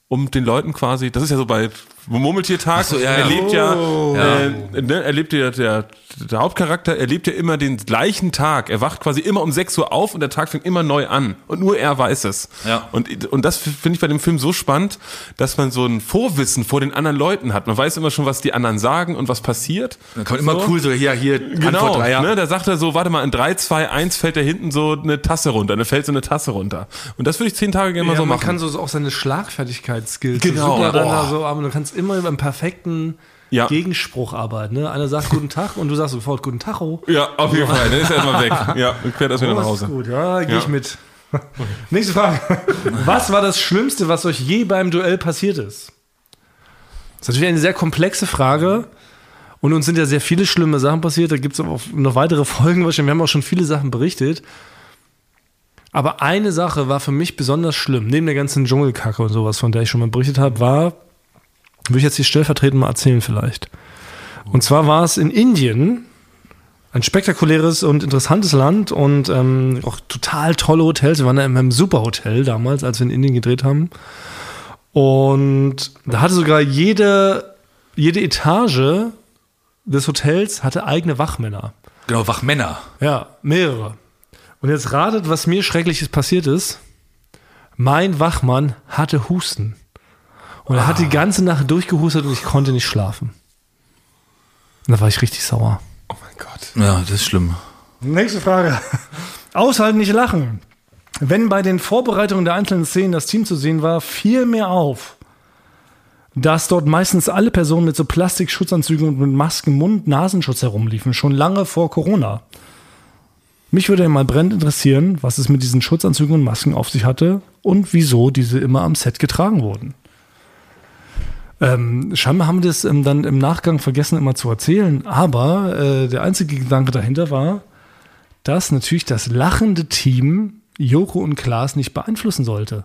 Um den Leuten quasi, das ist ja so bei Murmeltiertag, so, ja, er lebt ja, Oh. Äh, ne, er lebt ja, der, der Hauptcharakter, er lebt ja immer den gleichen Tag. Er wacht quasi immer um 6 Uhr auf und der Tag fängt immer neu an. Und nur er weiß es. Ja. Und, und das finde ich bei dem Film so spannend, dass man so ein Vorwissen vor den anderen Leuten hat. Man weiß immer schon, was die anderen sagen und was passiert. Dann kann man immer cool so, ja, hier, Genau, Antwort drei, ja. ne, da sagt er so, warte mal, in 3, 2, 1 fällt da hinten so eine Tasse runter, da fällt so eine Tasse runter. Und das würde ich zehn Tage gerne mal Ja, so man machen. kann so auch seine Schlagfertigkeitsskills Genau. super dann Oh. da so, aber du kannst immer beim perfekten Ja. Gegenspruch arbeiten. Ne? Einer sagt guten Tag und du sagst sofort guten Tacho. ja, auf jeden Fall, dann ist er erstmal weg. Ja, und fährt erst wieder Oh, nach ist Hause. gut, ja, gehe Ja. ich mit. Nächste Frage. Was war das Schlimmste, was euch je beim Duell passiert ist? Das ist natürlich eine sehr komplexe Frage. Und uns sind ja sehr viele schlimme Sachen passiert. Da gibt es auch noch weitere Folgen wahrscheinlich. Wir haben auch schon viele Sachen berichtet. Aber eine Sache war für mich besonders schlimm, neben der ganzen Dschungelkacke und sowas, von der ich schon mal berichtet habe, war, würde ich jetzt hier stellvertretend mal erzählen vielleicht. Und zwar war es in Indien, ein spektakuläres und interessantes Land und ähm, auch total tolle Hotels. Wir waren da in einem super Hotel damals, als wir in Indien gedreht haben. Und da hatte sogar jede, jede Etage des Hotels hatte eigene Wachmänner. Genau, Wachmänner. Ja, mehrere. Und jetzt ratet, was mir Schreckliches passiert ist. Mein Wachmann hatte Husten. Und er hat die ganze Nacht durchgehustet und ich konnte nicht schlafen. Und da war ich richtig sauer. Oh mein Gott. Ja, das ist schlimm. Nächste Frage. Aushalten, nicht lachen. Wenn bei den Vorbereitungen der einzelnen Szenen das Team zu sehen war, fiel mir auf, dass dort meistens alle Personen mit so Plastikschutzanzügen und mit Masken, Mund, Nasenschutz herumliefen, schon lange vor Corona. Mich würde ja mal brennend interessieren, was es mit diesen Schutzanzügen und Masken auf sich hatte und wieso diese immer am Set getragen wurden. Ähm, scheinbar haben wir das ähm, dann im Nachgang vergessen immer zu erzählen, aber äh, der einzige Gedanke dahinter war, dass natürlich das lachende Team Joko und Klaas nicht beeinflussen sollte.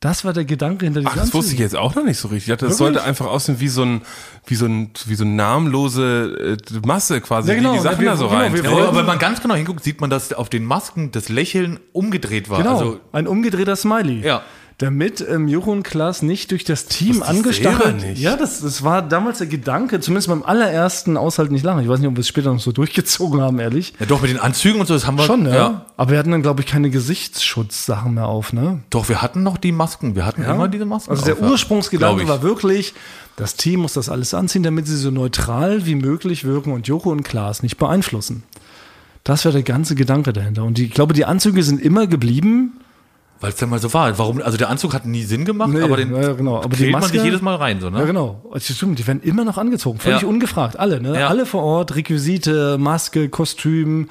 Das war der Gedanke hinter Ach, diesem das wusste ich jetzt auch noch nicht so richtig. Ich dachte, das sollte einfach aussehen wie so ein, wie so ein, wie so eine namenlose äh, Masse quasi, Ja, genau. die die Sachen Wir- da so genau, rein. Ja, aber wenn man ganz genau hinguckt, sieht man, dass auf den Masken das Lächeln umgedreht war. Genau, Also, ein umgedrehter Smiley. Ja. Damit ähm, und Klaas nicht durch das Team ich angestachelt. nicht. Ja, das, das war damals der Gedanke, zumindest beim allerersten Aushalten nicht lachen. Ich weiß nicht, ob wir es später noch so durchgezogen haben, ehrlich. ja, doch mit den Anzügen und so, das haben wir. Schon, ne? Ja. Aber wir hatten dann, glaube ich, keine Gesichtsschutzsachen mehr auf, ne? Doch, wir hatten noch die Masken. Wir hatten immer diese Masken. Also der auf, ja. Ursprungsgedanke war ich. wirklich, das Team muss das alles anziehen, damit sie so neutral wie möglich wirken und Joko und Klaas nicht beeinflussen. Das war der ganze Gedanke dahinter. Und die, ich glaube, die Anzüge sind immer geblieben. Weil es dann mal so war. Warum? Also der Anzug hat nie Sinn gemacht, Nee, aber den ja, genau. Aber die quält man Maske- sich jedes Mal rein, so, ne? Ja, genau. Also, stimmt, die werden immer noch angezogen. Völlig Ja. ungefragt. Alle, ne? Ja. Alle vor Ort, Requisite, Maske, Kostüm.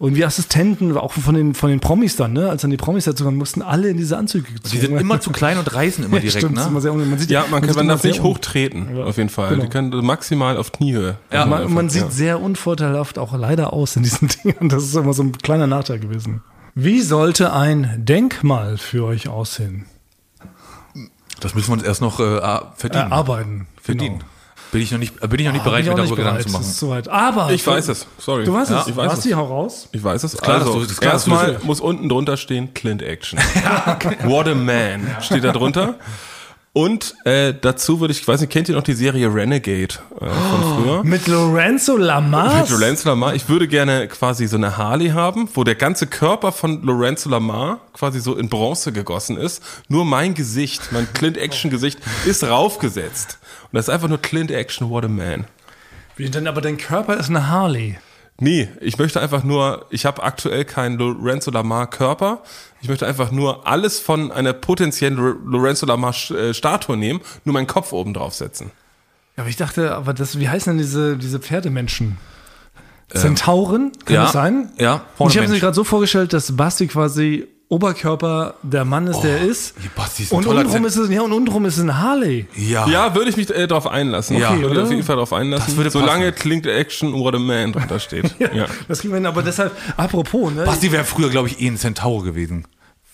Und wie Assistenten, auch von den, von den Promis dann, ne? Als dann die Promis dazu kamen, mussten alle in diese Anzüge gezogen Die sind immer zu klein und reißen immer Ja, direkt, stimmt, ist immer ne? sehr, man sieht, Ja, man, kann, man darf nicht hochtreten, auf jeden Fall. genau. Die können maximal auf Kniehöhe. Ja. Man, man Ja. sieht sehr unvorteilhaft auch leider aus in diesen Dingen. Das ist immer so ein kleiner Nachteil gewesen. Wie sollte ein Denkmal für euch aussehen? Das müssen wir uns erst noch äh, verdienen. Erarbeiten. verdienen. Genau. Bin ich noch nicht, bin ich noch nicht Bin bereit, mir darüber Gedanken zu machen. Das ist soweit. Aber Ich weiß es, sorry. Du weißt ja, es. Ich weiß Basti, es. hau raus. Ich weiß es. klar, also, du erstmal das- muss unten drunter stehen Clint Action. What a man steht da drunter. Und äh, dazu würde ich, ich weiß nicht, kennt ihr noch die Serie Renegade äh, von früher? Mit Lorenzo Lamas? Mit Lorenzo Lamar. Ich würde gerne quasi so eine Harley haben, wo der ganze Körper von Lorenzo Lamar quasi so in Bronze gegossen ist. Nur mein Gesicht, mein Clint Action Gesicht ist raufgesetzt. Und das ist einfach nur Clint Action, what a man. Wie denn? Aber dein Körper ist eine Harley. Nee, ich möchte einfach nur, ich habe aktuell keinen Lorenzo Lamar Körper. Ich möchte einfach nur alles von einer potenziellen Lo- Lorenzo Lamar äh, Statue nehmen, nur meinen Kopf oben draufsetzen. Ja, aber ich dachte, aber das, wie heißen denn diese, diese Pferdemenschen? Zentauren? Kann ja, das sein? ja, Und ich habe mir gerade so vorgestellt, dass Basti quasi Oberkörper der Mann ist, der er ist. Basti ist ein Und untenrum ist es, ja, und untenrum ist es ein Harley. Ja. Ja, würde ich mich äh, darauf einlassen. Ja. würde oder? auf jeden Fall darauf einlassen. Das würde Solange Clint Action, what a man drunter steht. ja. Das kriegen wir hin, aber deshalb, apropos, ne? Basti wäre früher, glaube ich, eh ein Centaur gewesen.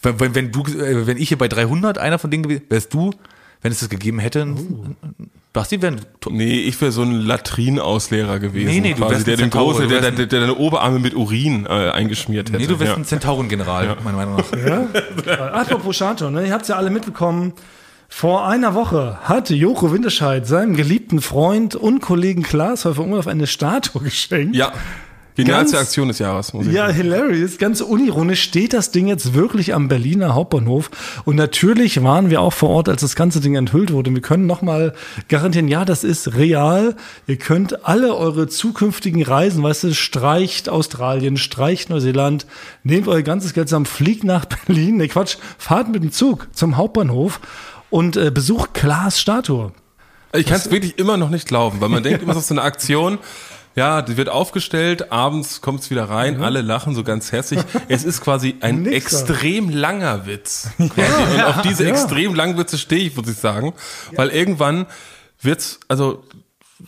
Wenn, wenn, wenn du, äh, wenn ich hier bei 300 einer von denen gewesen, wärst du, wenn es das gegeben hätte, ein, Basti wäre Nee, ich wäre so ein Latrinausleerer gewesen. Nee, nee, du quasi, wärst der ein den große, der, wärst der, der deine Oberarme mit Urin äh, eingeschmiert hätte. nee, du wärst ja. ein Zentaurengeneral, meiner Meinung nach. Ja? Apropos Chato, ne? Ihr habt es ja alle mitbekommen. Vor einer Woche hat Joko Winterscheid seinem geliebten Freund und Kollegen Klaas Häufer Umlauf eine Statue geschenkt. Ja. Genialste Ganz- Aktion des Jahres, muss ich Ja, sagen. hilarious. Ganz unironisch steht das Ding jetzt wirklich am Berliner Hauptbahnhof. Und natürlich waren wir auch vor Ort, als das ganze Ding enthüllt wurde. Wir können nochmal garantieren, ja, das ist real. Ihr könnt alle eure zukünftigen Reisen, weißt du, streicht Australien, streicht Neuseeland, nehmt euer ganzes Geld zusammen, fliegt nach Berlin. Ne, Quatsch, fahrt mit dem Zug zum Hauptbahnhof und äh, besucht Klaas Statue. Ich kann es wirklich immer noch nicht glauben, weil man denkt immer, das ist so eine Aktion. Ja, die wird aufgestellt, abends kommt es wieder rein, alle lachen so ganz herzlich. Es ist quasi ein Nix da. extrem langer Witz. Quasi. Und auf diese ja. extrem langen Witze stehe ich, muss ich sagen. Weil irgendwann wird's, also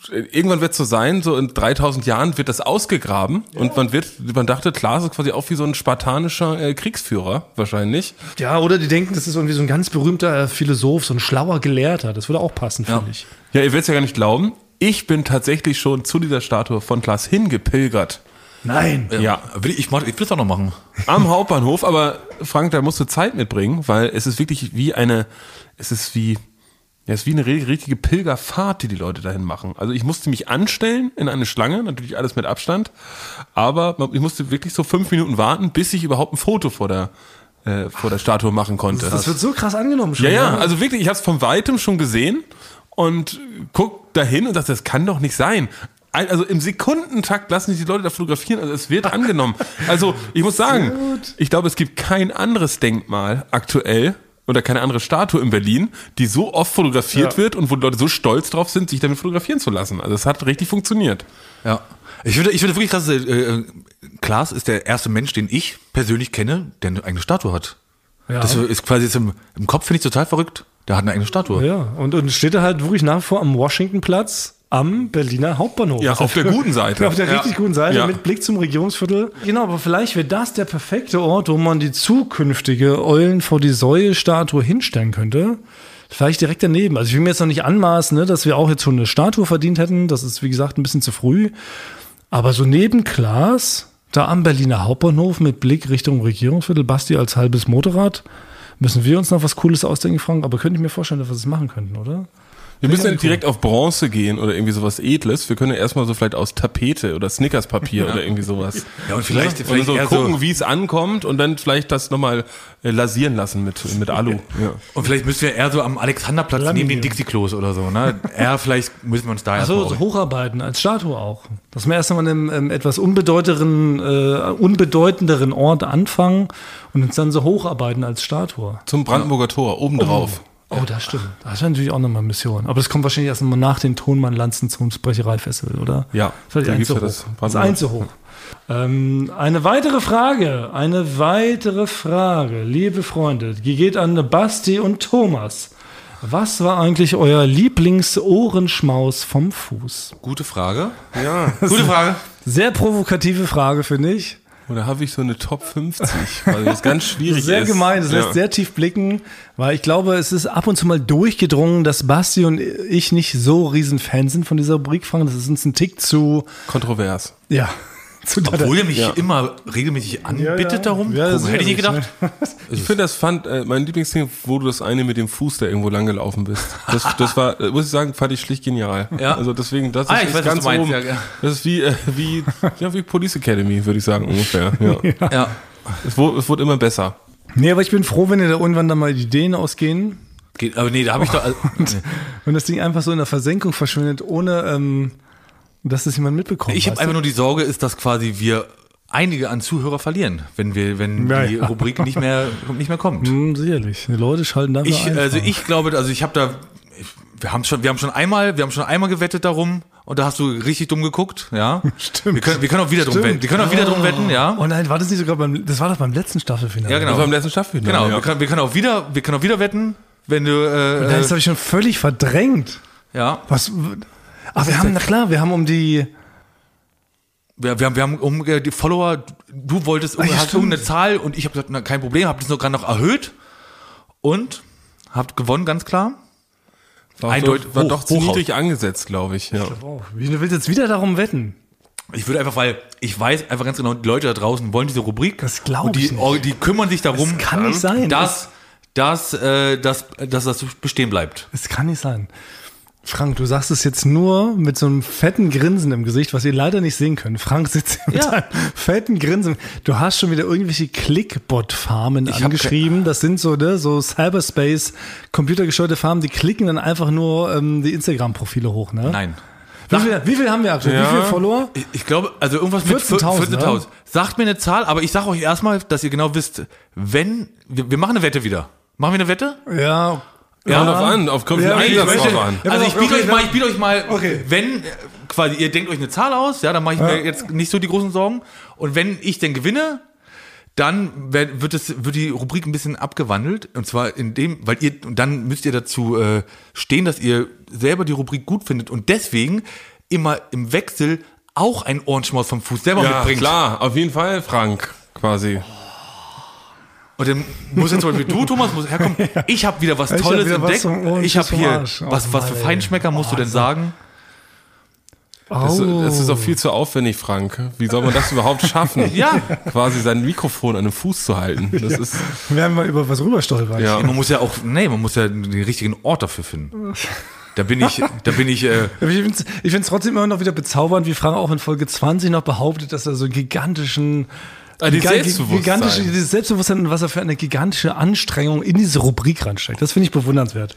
irgendwann wird es so sein, so in 3000 Jahren wird das ausgegraben und man wird, man dachte, Klaas ist quasi auch wie so ein spartanischer äh, Kriegsführer wahrscheinlich. Ja, oder die denken, das ist irgendwie so ein ganz berühmter äh, Philosoph, so ein schlauer Gelehrter. Das würde auch passen, finde ich. Ja, ihr werdet es ja gar nicht glauben. Ich bin tatsächlich schon zu dieser Statue von Klaas hingepilgert. Nein. Ja. Will ich, ich, mach- ich will es auch noch machen. Am Hauptbahnhof, aber Frank, da musst du Zeit mitbringen, weil es ist wirklich wie eine, es ist wie, ja, es ist wie eine ri- richtige Pilgerfahrt, die die Leute dahin machen. Also ich musste mich anstellen in eine Schlange, natürlich alles mit Abstand, aber ich musste wirklich so fünf Minuten warten, bis ich überhaupt ein Foto vor der, äh, vor der Statue machen konnte. Das wird so krass angenommen schon. Ja, ja, also wirklich, ich habe es von weitem schon gesehen und guck dahin und dachte, das kann doch nicht sein. Ein- Also im Sekundentakt lassen sich die Leute da fotografieren, also es wird angenommen. Also ich muss sagen, ich glaube, es gibt kein anderes Denkmal aktuell oder keine andere Statue in Berlin, die so oft fotografiert Ja. wird und wo die Leute so stolz drauf sind, sich damit fotografieren zu lassen. Also es hat richtig funktioniert. Ja. Ich finde, ich finde wirklich krass, äh, äh, Klaas ist der erste Mensch, den ich persönlich kenne, der eine eigene Statue hat. Ja. Das ist quasi jetzt im, im Kopf finde ich total verrückt. Der hat eine eigene Statue. Ja, und, und steht er halt wirklich nach wie vor am Washingtonplatz am Berliner Hauptbahnhof. Ja, auf der guten Seite. Auf der Ja. richtig guten Seite Ja. mit Blick zum Regierungsviertel. Genau, aber vielleicht wäre das der perfekte Ort, wo man die zukünftige Eulen vor die Säue-Statue hinstellen könnte. Vielleicht direkt daneben. Also ich will mir jetzt noch nicht anmaßen, ne, dass wir auch jetzt schon eine Statue verdient hätten. Das ist, wie gesagt, ein bisschen zu früh. Aber so neben Klaas, da am Berliner Hauptbahnhof mit Blick Richtung Regierungsviertel, Basti als halbes Motorrad, müssen wir uns noch was Cooles ausdenken, Frank. Aber könnte ich mir vorstellen, dass wir das machen könnten, oder? Wir müssen ja nicht direkt auf Bronze gehen oder irgendwie sowas Edles. Wir können ja erstmal so vielleicht aus Tapete oder Snickerspapier oder irgendwie sowas. Ja, und vielleicht, Oder vielleicht so gucken, so, wie es ankommt und dann vielleicht das nochmal äh, lasieren lassen mit, mit Alu. Ja. und vielleicht müssen wir eher so am Alexanderplatz neben Laminieren. den Dixie-Klos oder so, ne? Eher vielleicht müssen wir uns da erst So, mal- so hocharbeiten als Statue auch. Dass wir erst einmal an einem ähm, etwas unbedeutenderen, äh, unbedeutenderen Ort anfangen und uns dann so hocharbeiten als Statue. Zum Brandenburger Tor, obendrauf. Oh, das stimmt. Das wäre natürlich auch nochmal eine Mission. Aber das kommt wahrscheinlich erst mal nach den Tonmann-Lanzen zum Sprechereifestival, oder? Ja, das ja Einzel das hoch. Das Brandenburger- Einzel hoch. Ähm, eine weitere Frage, eine weitere Frage, liebe Freunde, die geht an Basti und Thomas. Was war eigentlich euer Lieblingsohrenschmaus vom Fuß? Gute Frage. Ja. Gute Frage. Sehr provokative Frage, finde ich. Oder habe ich so eine Top 50? Weil das ganz schwierig Sehr ist. gemein, das ja. lässt sehr tief blicken, weil ich glaube, es ist ab und zu mal durchgedrungen, dass Basti und ich nicht so riesen Fan sind von dieser Rubrik. Das ist uns ein Tick zu, kontrovers. ja, Obwohl er mich Ja. immer regelmäßig anbittet ja. darum. Ja, das ist Hätte ich nicht gedacht. Ich finde das fand äh, mein Lieblingsding, wo du das eine mit dem Fuß da irgendwo lang gelaufen bist. Das, das war, äh, muss ich sagen, fand ich schlicht genial. Ja. Also deswegen, das ist, Ah, ich ist weiß, ganz oben. ja, ja. Das ist wie, äh, wie, ja, wie Police Academy, würde ich sagen, ungefähr. Ja. Ja. Es, wurde, es wurde immer besser. Nee, aber ich bin froh, wenn dir da irgendwann dann mal die Ideen ausgehen Geht, aber nee, da habe ich doch. Also, und das Ding einfach so in der Versenkung verschwindet, ohne ähm, dass das jemand mitbekommt. ich habe einfach nur die Sorge, ist, dass quasi wir einige an Zuhörer verlieren, wenn wir, wenn Ja, die ja. Rubrik nicht mehr, nicht mehr kommt. Hm, sicherlich. Die Leute schalten dafür Ich, also ich glaube, also ich habe da, wir haben schon, wir haben schon einmal, wir haben schon einmal gewettet darum und da hast du richtig dumm geguckt, ja. Stimmt. Wir können, wir können auch wieder drum Stimmt. wetten. Wir können auch wieder drum wetten, ja. Oh nein, war das nicht sogar beim, das war doch beim letzten Staffelfinale. Ja, genau. Das war im letzten Staffel. Genau. Ja. Wir, können, wir können auch wieder, wir können auch wieder wetten, wenn du, Nein, äh, das habe ich schon völlig verdrängt. ja. Was? Ach, wir haben, na klar, wir haben um die, Wir, wir haben, wir haben um äh, die Follower, du wolltest ja, hast irgendeine Zahl und ich habe gesagt, na, kein Problem, habe das nur gerade noch erhöht und habt gewonnen, ganz klar. War, Eindeutig doch, war hoch- doch zu niedrig angesetzt, glaube ich. Ja. oh, wie, du willst jetzt wieder darum wetten? Ich würde einfach, weil ich weiß einfach ganz genau, die Leute da draußen wollen diese Rubrik. Das glaub und die, ich nicht. oh, die kümmern sich darum, Das kann nicht sein. dass dass, äh, dass, dass das bestehen bleibt. Es kann nicht sein. Frank, du sagst es jetzt nur mit so einem fetten Grinsen im Gesicht, was ihr leider nicht sehen könnt. Frank sitzt hier mit Ja. einem fetten Grinsen. Du hast schon wieder irgendwelche Clickbot-Farmen angeschrieben. Das sind so, ne, so Cyberspace, computergesteuerte Farmen, die klicken dann einfach nur ähm, die Instagram-Profile hoch, ne? Nein. Wie viel, wie viel haben wir aktuell? Ja. Wie viele Follower? Ich, ich glaube, also irgendwas mit 14.000, 14.000. 14.000. Sagt mir eine Zahl, aber ich sage euch erstmal, dass ihr genau wisst, wenn, wir, wir machen eine Wette wieder. Machen wir eine Wette? Ja. Ja, drauf an, auf kommt Ja, ja, ich Einsatz möchte- drauf an. Ja, also ich biete okay, euch mal, ich biete euch mal, Okay. wenn quasi ihr denkt euch eine Zahl aus, ja, dann mache ich mir jetzt nicht so die großen Sorgen. Und wenn ich denn gewinne, dann wird es wird die Rubrik ein bisschen abgewandelt und zwar in dem, weil ihr und dann müsst ihr dazu äh, stehen, dass ihr selber die Rubrik gut findet und deswegen immer im Wechsel auch ein Ohrenschmaus vom Fuß selber Ja, mitbringt. klar, auf jeden Fall, Frank, quasi. Und dann muss jetzt zum Beispiel du, Thomas, muss herkommen. Ich habe wieder was Ich Tolles wieder was entdeckt. zum Ohren, ich habe hier. Oh was, was für. Feinschmecker musst du denn sagen? Das, Oh. das ist doch viel zu aufwendig, Frank. Wie soll man das überhaupt schaffen? Ja. Quasi sein Mikrofon an einem Fuß zu halten. Das ist, Werden wir über was rüberstolpern. ja. Man muss ja auch, nee, man muss ja den richtigen Ort dafür finden. Da bin ich, da bin ich, äh, Ich finde es ich find's trotzdem immer noch wieder bezaubernd, wie Frank auch in Folge 20 noch behauptet, dass er so einen gigantischen. Ah, die Selbstbewusstsein. gigantische, dieses Selbstbewusstsein und was er für eine gigantische Anstrengung in diese Rubrik reinsteckt. Das finde ich bewundernswert.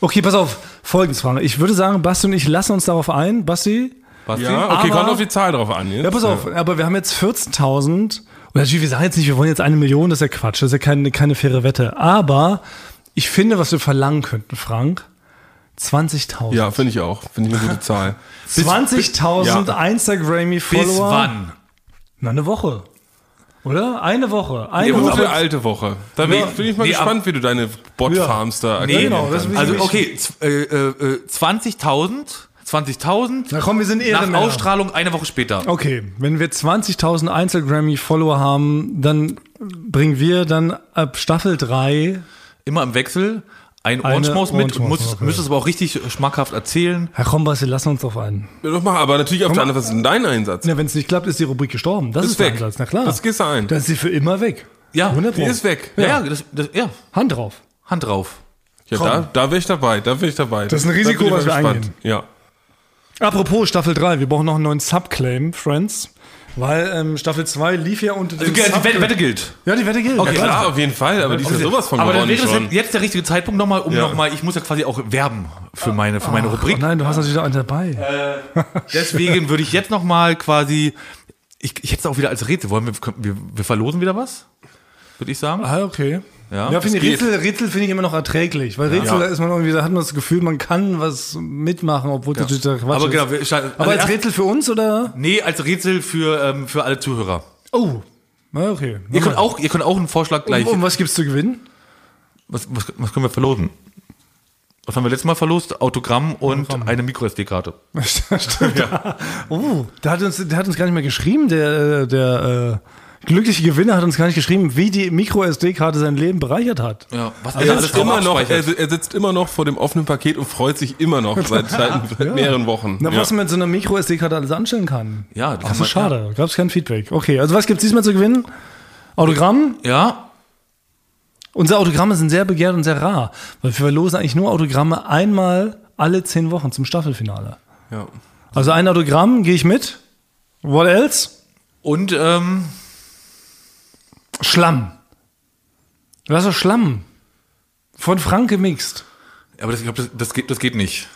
Okay, pass auf, folgendes, Frank. Ich würde sagen, Basti und ich lassen uns darauf ein. Basti? Basti? ja, okay, Aber- kommt auf die Zahl drauf an. Jetzt. Ja, pass auf, aber wir haben jetzt 14.000. Und natürlich, wir sagen jetzt nicht, wir wollen jetzt eine Million, das ist ja Quatsch, das ist ja keine, keine faire Wette. Aber ich finde, was wir verlangen könnten, Frank, 20.000. Ja, finde ich auch. Finde ich eine gute Zahl. 20.000 Ja. Instagrammy-Follower. bis wann? Na, eine Woche. Oder? Eine Woche. Eine Eine Woche. gute alte Woche. Da bin, Ja. ich, bin ich mal Nee, gespannt, wie du deine Bot-Farms da Nee, genau, Also okay, äh, äh, äh, 20.000, 20.000 Na komm, wir sind nach Ehrenmänner. Ausstrahlung eine Woche später. Okay, wenn wir 20.000 Instagrammy-Follower haben, dann bringen wir dann ab Staffel 3 Immer im Wechsel ein Ohrenschmaus mit und Ohrenschmaus, muss, okay. müsst es aber auch richtig schmackhaft erzählen. Herr Kombas, wir lassen uns drauf ein. Ja, doch mal, aber natürlich auf der anderen Seite, dein Einsatz? Ja, wenn es nicht klappt, ist die Rubrik gestorben. Das ist, Ist der weg. Ansatz. Na klar. Das gehst du ein. Dann ist sie für immer weg. Ja, 100 Die ist weg. Ja, Ja. das, das, ja Hand drauf. Hand drauf. Ja, da, da wäre ich dabei, da wäre ich dabei. Das ist ein Risiko, was wir gespannt. eingehen. Ja. Apropos Staffel 3, wir brauchen noch einen neuen Subclaim, Friends. Weil ähm, Staffel 2 lief ja unter dem Die Wette, Wette gilt. Ja, die Wette gilt. Ja, Ja, klar. klar, auf jeden Fall, aber die ist ja sowas von Aber dann gewonnen wäre das schon. jetzt- jetzt der richtige Zeitpunkt nochmal, um Ja. nochmal, ich muss ja quasi auch werben für meine, für meine Oh Rubrik. nein, du hast natürlich noch einen dabei. Deswegen würde ich jetzt nochmal quasi, ich, ich hätte es auch wieder als Rätsel. Wollen wir, wir, wir verlosen wieder was? Würde ich sagen. Ah, okay. Ja, Ja, finde ich. Rätsel, Rätsel finde ich immer noch erträglich, weil Rätsel, Ja. da ist man irgendwie, da hat man das Gefühl, man kann was mitmachen, obwohl es natürlich der Quatsch Aber ist. genau, wir, also Aber als Rätsel für uns oder? Nee, als Rätsel für, ähm, für alle Zuhörer. Oh, na okay. Ihr könnt auch, ihr könnt auch einen Vorschlag gleich. Um, um was gibt's zu gewinnen? Was, was, was können wir verlosen? Was haben wir letztes Mal verlost? Autogramm und eine Micro-SD-Karte. Stimmt. Ja. Oh, der hat uns, der hat uns gar nicht mehr geschrieben, der, äh, der äh, glückliche Gewinner hat uns gar nicht geschrieben, wie die Micro-SD-Karte sein Leben bereichert hat. Ja, was Er alles sitzt, immer noch, er, er sitzt immer noch vor dem offenen Paket und freut sich immer noch seit, seit, seit mehreren Wochen. Na, ja. was man mit so einer Micro-SD-Karte alles anstellen kann. Ja, das man- ist schade. Gab's kein Feedback. Okay, also was gibt's diesmal zu gewinnen? Autogramm? Ja, Unsere Autogramme sind sehr begehrt und sehr rar, weil wir verlosen eigentlich nur Autogramme einmal alle zehn Wochen zum Staffelfinale. Ja. Also ein Autogramm, gehe ich mit. What else? und ähm, Schlamm. Was ist Schlamm? Von Frank gemixt. aber das, ich glaube, das, das, geht, das geht nicht.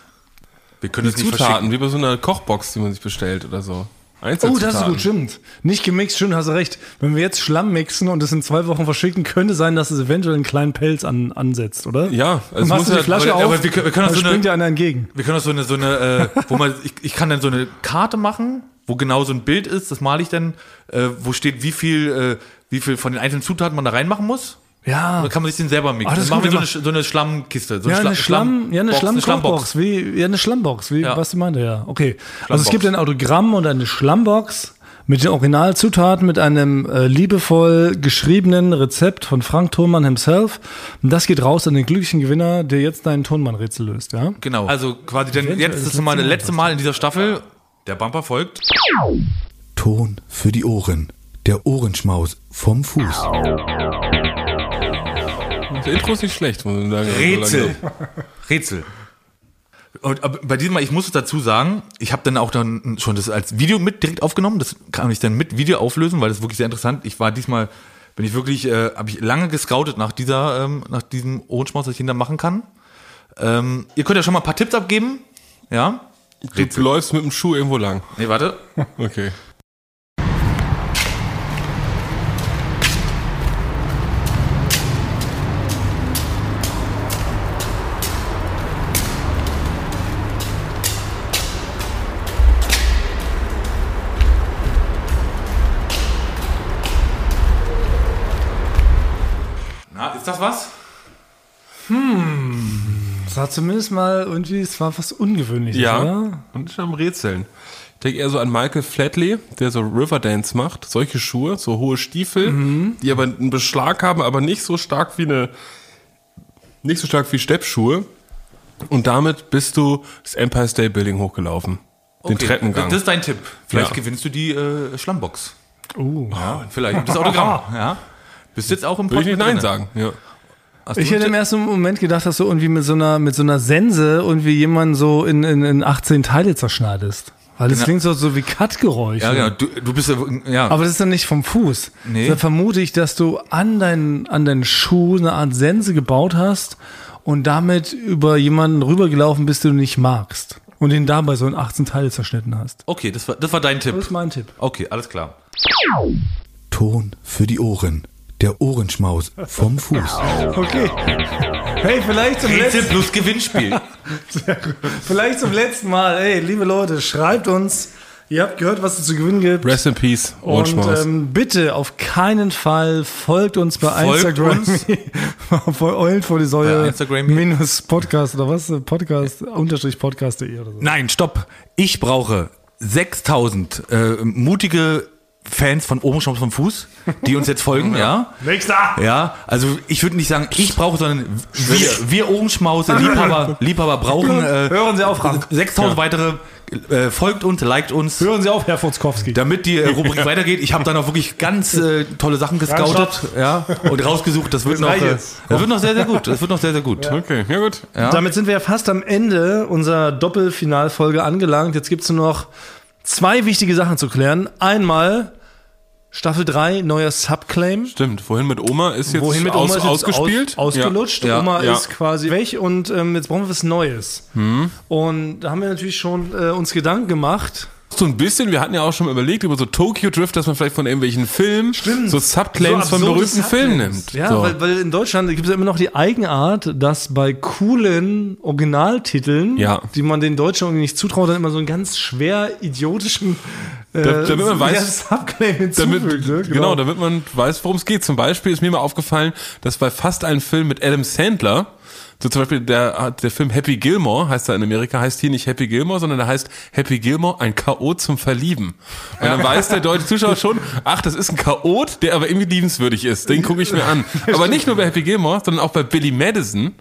Wir können Die es nicht Zutaten, wie bei so einer Kochbox, die man sich bestellt oder so. Oh, das ist gut, stimmt. Nicht gemixt, stimmt, hast du recht. Wenn wir jetzt Schlamm mixen und es in zwei Wochen verschicken, könnte sein, dass es eventuell einen kleinen Pelz an, ansetzt, oder? Ja, also machst muss du die ja- Flasche aber- auf, aber wir können- wir können dann so eine- springt dir einer entgegen. Wir können auch so eine, so eine äh, wo man, ich, ich kann dann so eine Karte machen, wo genau so ein Bild ist, das male ich dann, äh, wo steht, wie viel, äh, wie viel von den einzelnen Zutaten man da reinmachen muss. Ja. Dann kann man sich den selber mixen. Ah, das dann machen wir so eine, so eine Schlammkiste. So Ja, eine Schla- Schlamm, ja, eine Box, Schlammbox, wie, ja, eine Schlammbox, wie Ja. was du meinte, ja. Okay. Also es gibt ein Autogramm und eine Schlammbox mit den Originalzutaten, mit einem äh, liebevoll geschriebenen Rezept von Frank Thurmann himself. Und das geht raus an den glücklichen Gewinner, der jetzt deinen Tonmann-Rätsel löst, ja? Genau. Also quasi dann Eventuell jetzt ist das mal das letzte Mal in dieser Staffel. Der Bumper folgt. Ton für die Ohren. Der Ohrenschmaus vom Fuß. Das Intro ist nicht schlecht, muss man sagen. Rätsel. Rätsel. Und bei diesem Mal, ich muss es dazu sagen, ich habe dann auch dann schon das als Video mit direkt aufgenommen. Das kann ich dann mit Video auflösen, weil das ist wirklich sehr interessant. Ich war diesmal, bin ich wirklich, äh, habe ich lange gescoutet nach dieser, ähm, nach diesem Ohrenschmaus, was ich hinter machen kann. Ähm, ihr könnt ja schon mal ein paar Tipps abgeben. Ja. Du läufst mit dem Schuh irgendwo lang. Nee, warte. Okay. Ist das was? Das war zumindest mal irgendwie, es war was Ungewöhnliches, Ja. oder? Und ich am Rätseln. Ich denke eher so an Michael Flatley, der so Riverdance macht. Solche Schuhe, so hohe Stiefel, die aber einen Beschlag haben, aber nicht so stark wie eine, nicht so stark wie Steppschuhe. Und damit bist du das Empire State Building hochgelaufen. Den Okay, Treppengang. Das ist dein Tipp. Vielleicht Ja. gewinnst du die äh, Schlammbox. Uh. Ja, vielleicht. Das Autogramm. ja. Bist jetzt auch im Würde ich nicht Podcast Nein sagen. Ja. Hast du Ich hätte im ersten Moment gedacht, dass du irgendwie mit so einer, mit so einer Sense irgendwie jemanden so in, in, in 18 Teile zerschneidest. Weil das Ja. klingt so, so wie Cut-Geräusche. Ja, genau. Du, du bist ja, ja. Aber das ist dann nicht vom Fuß. Nee. Dann vermute ich, dass du an deinen, an deinen Schuh eine Art Sense gebaut hast und damit über jemanden rübergelaufen bist, den du nicht magst. Und ihn dabei so in 18 Teile zerschnitten hast. okay, das war, das war dein Tipp. Das ist mein Tipp. Okay, alles klar. Ton für die Ohren. Der Ohrenschmaus vom Fuß. Okay. Hey, vielleicht zum, Rätsel letzten, plus Gewinnspiel. vielleicht zum letzten Mal. Hey, liebe Leute, schreibt uns. Ihr habt gehört, was es zu gewinnen gibt. Rest in Peace, Und Ohrenschmaus. ähm, bitte auf keinen Fall folgt uns bei Folgt Instagram. uns. Eulen vor die Säule. Instagram. Minus Podcast oder was? Podcast, unterstrich podcast.de oder so. Nein, stopp. Ich brauche 6000 äh, mutige Fans von Ohrenschmaus vom Fuß, die uns jetzt folgen, ja. Nächster! Ja, also ich würde nicht sagen, ich brauche, sondern wir, wir Ohrenschmause, Liebhaber, Liebhaber brauchen äh, Hören Sie auf, Frank. 6000 weitere, äh, folgt uns, liked uns. Hören Sie auf, Herr Furzkowski. Damit die äh, Rubrik weitergeht, ich habe da noch wirklich ganz äh, tolle Sachen gescoutet ja, und rausgesucht. Das wird noch, äh, das wird noch sehr, sehr gut. Das wird noch sehr, sehr gut. okay, ja gut. Ja. Damit sind wir ja fast am Ende unserer Doppelfinalfolge angelangt. Jetzt gibt es nur noch zwei wichtige Sachen zu klären. Einmal Staffel 3, neuer Subclaim. Stimmt, vorhin mit Oma ist jetzt, Wohin mit aus, Oma ist jetzt ausgespielt. Aus, ausgelutscht. Ja. Oma Ja. ist quasi weg und ähm, jetzt brauchen wir was Neues. Hm. Und da haben wir natürlich schon äh, uns Gedanken gemacht. So ein bisschen, wir hatten ja auch schon überlegt über so Tokyo Drift, dass man vielleicht von irgendwelchen Filmen so Subclaims von absurde berühmten Filmen Subclaims. nimmt. Ja, so. weil, weil in Deutschland gibt es ja immer noch die Eigenart, dass bei coolen Originaltiteln, Ja. die man den Deutschen irgendwie nicht zutraut, dann immer so einen ganz schwer idiotischen äh, Da- damit man weiß- Subclaim damit, ne? genau. damit man weiß, worum es geht. Zum Beispiel ist mir mal aufgefallen, dass bei fast allen Filmen mit Adam Sandler, so zum Beispiel der, der Film Happy Gilmore, heißt er in Amerika, heißt hier nicht Happy Gilmore, sondern der heißt Happy Gilmore, ein Chaot zum Verlieben. Und dann weiß der deutsche Zuschauer schon, ach, das ist ein Chaot, der aber irgendwie liebenswürdig ist. Den gucke ich mir an. Aber nicht nur bei Happy Gilmore, sondern auch bei Billy Madison,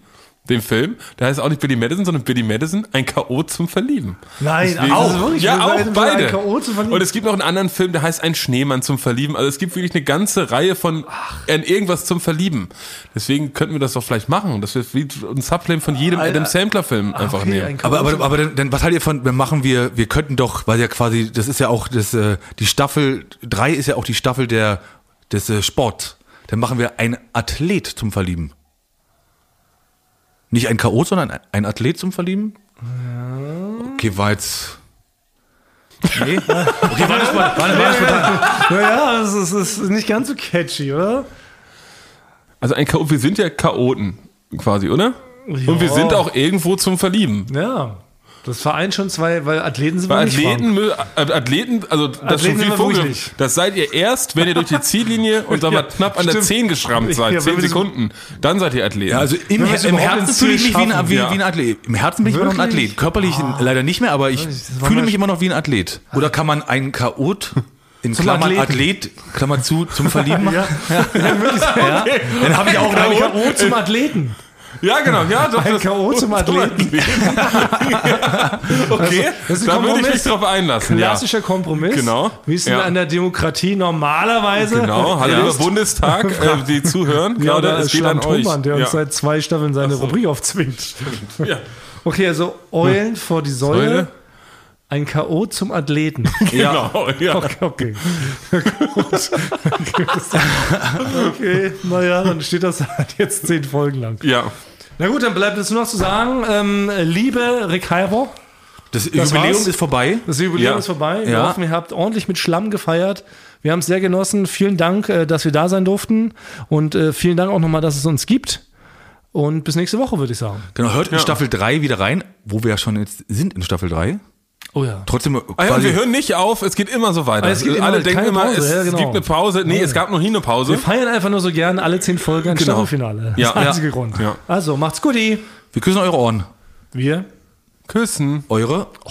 dem Film. Da heißt auch nicht Billy Madison, sondern Billy Madison, ein Chaot zum Verlieben. Nein, Deswegen- auch. wirklich, ja, wir auch beide. ein K.O. zu verlieben. Und es gibt noch einen anderen Film, der heißt Ein Schneemann zum Verlieben. Also es gibt wirklich eine ganze Reihe von an irgendwas zum Verlieben. Deswegen könnten wir das doch vielleicht machen, dass wir wie ein Subclaim von jedem Ein- Adam Sandler Film einfach okay, nehmen. ein K.O. Aber, aber, aber dann, dann, was haltet ihr von, dann machen wir, wir könnten doch, weil ja quasi, das ist ja auch das, äh, die Staffel, drei ist ja auch die Staffel der, des äh, Sports. Dann machen wir ein Athlet zum Verlieben. Nicht ein K.O., sondern ein, Athlet zum Verlieben? Okay, war jetzt. Nee? Okay, war das mal, war, war das mal, Naja, das ist, das ist nicht ganz so catchy, oder? Also ein Chaot, wir sind ja Chaoten quasi, oder? Und wir Ja. sind auch irgendwo zum Verlieben. Ja. Das vereint schon zwei, weil Athleten sind Bei wir nicht, Frank. Athleten, Athleten, also das Athleten ist schon viel wirklich nicht. Das seid ihr erst, wenn ihr durch die Ziellinie und dann Ja, mal knapp an der stimmt. 10 geschrammt seid, Ja, 10 wenn wir so- Sekunden. Dann seid ihr Athleten. Ja, also im, im Herzen fühle ich mich wie ein, wie, ja. wie ein Athlet. Im Herzen bin ich immer noch ein Wirklich? Athlet. Körperlich leider nicht mehr, aber ich fühle mich immer noch wie ein Athlet. Oder kann man einen Chaot in Klammern Athleten. Athlet, Klammer zu, zum Verlieben machen? Ja, ja, wirklich. Ja. Dann habe ich auch Ein einen K.O. zum Athleten. Ja, genau. Ja, doch, Ein K.O. zum Athleten. ja. Okay, ein da würde ich mich drauf einlassen. Ja. Klassischer Kompromiss. Genau. Wie es Ja. an der Demokratie normalerweise Genau, hallo lieber Bundestag, äh, die zuhören. Ja, oder es geht an euch. Thomann, der uns ja. seit zwei Staffeln seine Rubrik aufzwingt. Ja. Okay, also Eulen vor die Säule, Säule. ein K.O. zum Athleten. Genau, ja. Okay, okay. Gut. okay, naja, dann steht das halt jetzt zehn Folgen lang. ja. Na gut, dann bleibt es nur noch zu sagen, ähm, liebe Rick Halber, Das, Das Jubiläum war's. ist vorbei. das Jubiläum Ja. ist vorbei. Wir Ja. hoffen, ihr habt ordentlich mit Schlamm gefeiert. Wir haben es sehr genossen. Vielen Dank, äh, dass wir da sein durften. Und äh, vielen Dank auch nochmal, dass es uns gibt. Und bis nächste Woche, würde ich sagen. Genau, hört in Staffel 3 wieder rein, wo wir ja schon jetzt sind in Staffel 3. Oh ja. Trotzdem Ah, ja, und wir hören nicht auf, es geht immer so weiter. Es geht immer- Alle denken immer, Pause, es ja, genau. gibt eine Pause. Nee, es gab noch nie eine Pause. Wir feiern einfach nur so gern alle zehn Folgen ein Genau. Staffelfinale. Das Ja. ist der Ja. einzige Grund. Ja. Also, macht's gut. wir küssen eure Ohren. Wir Küssen. Eure Oh.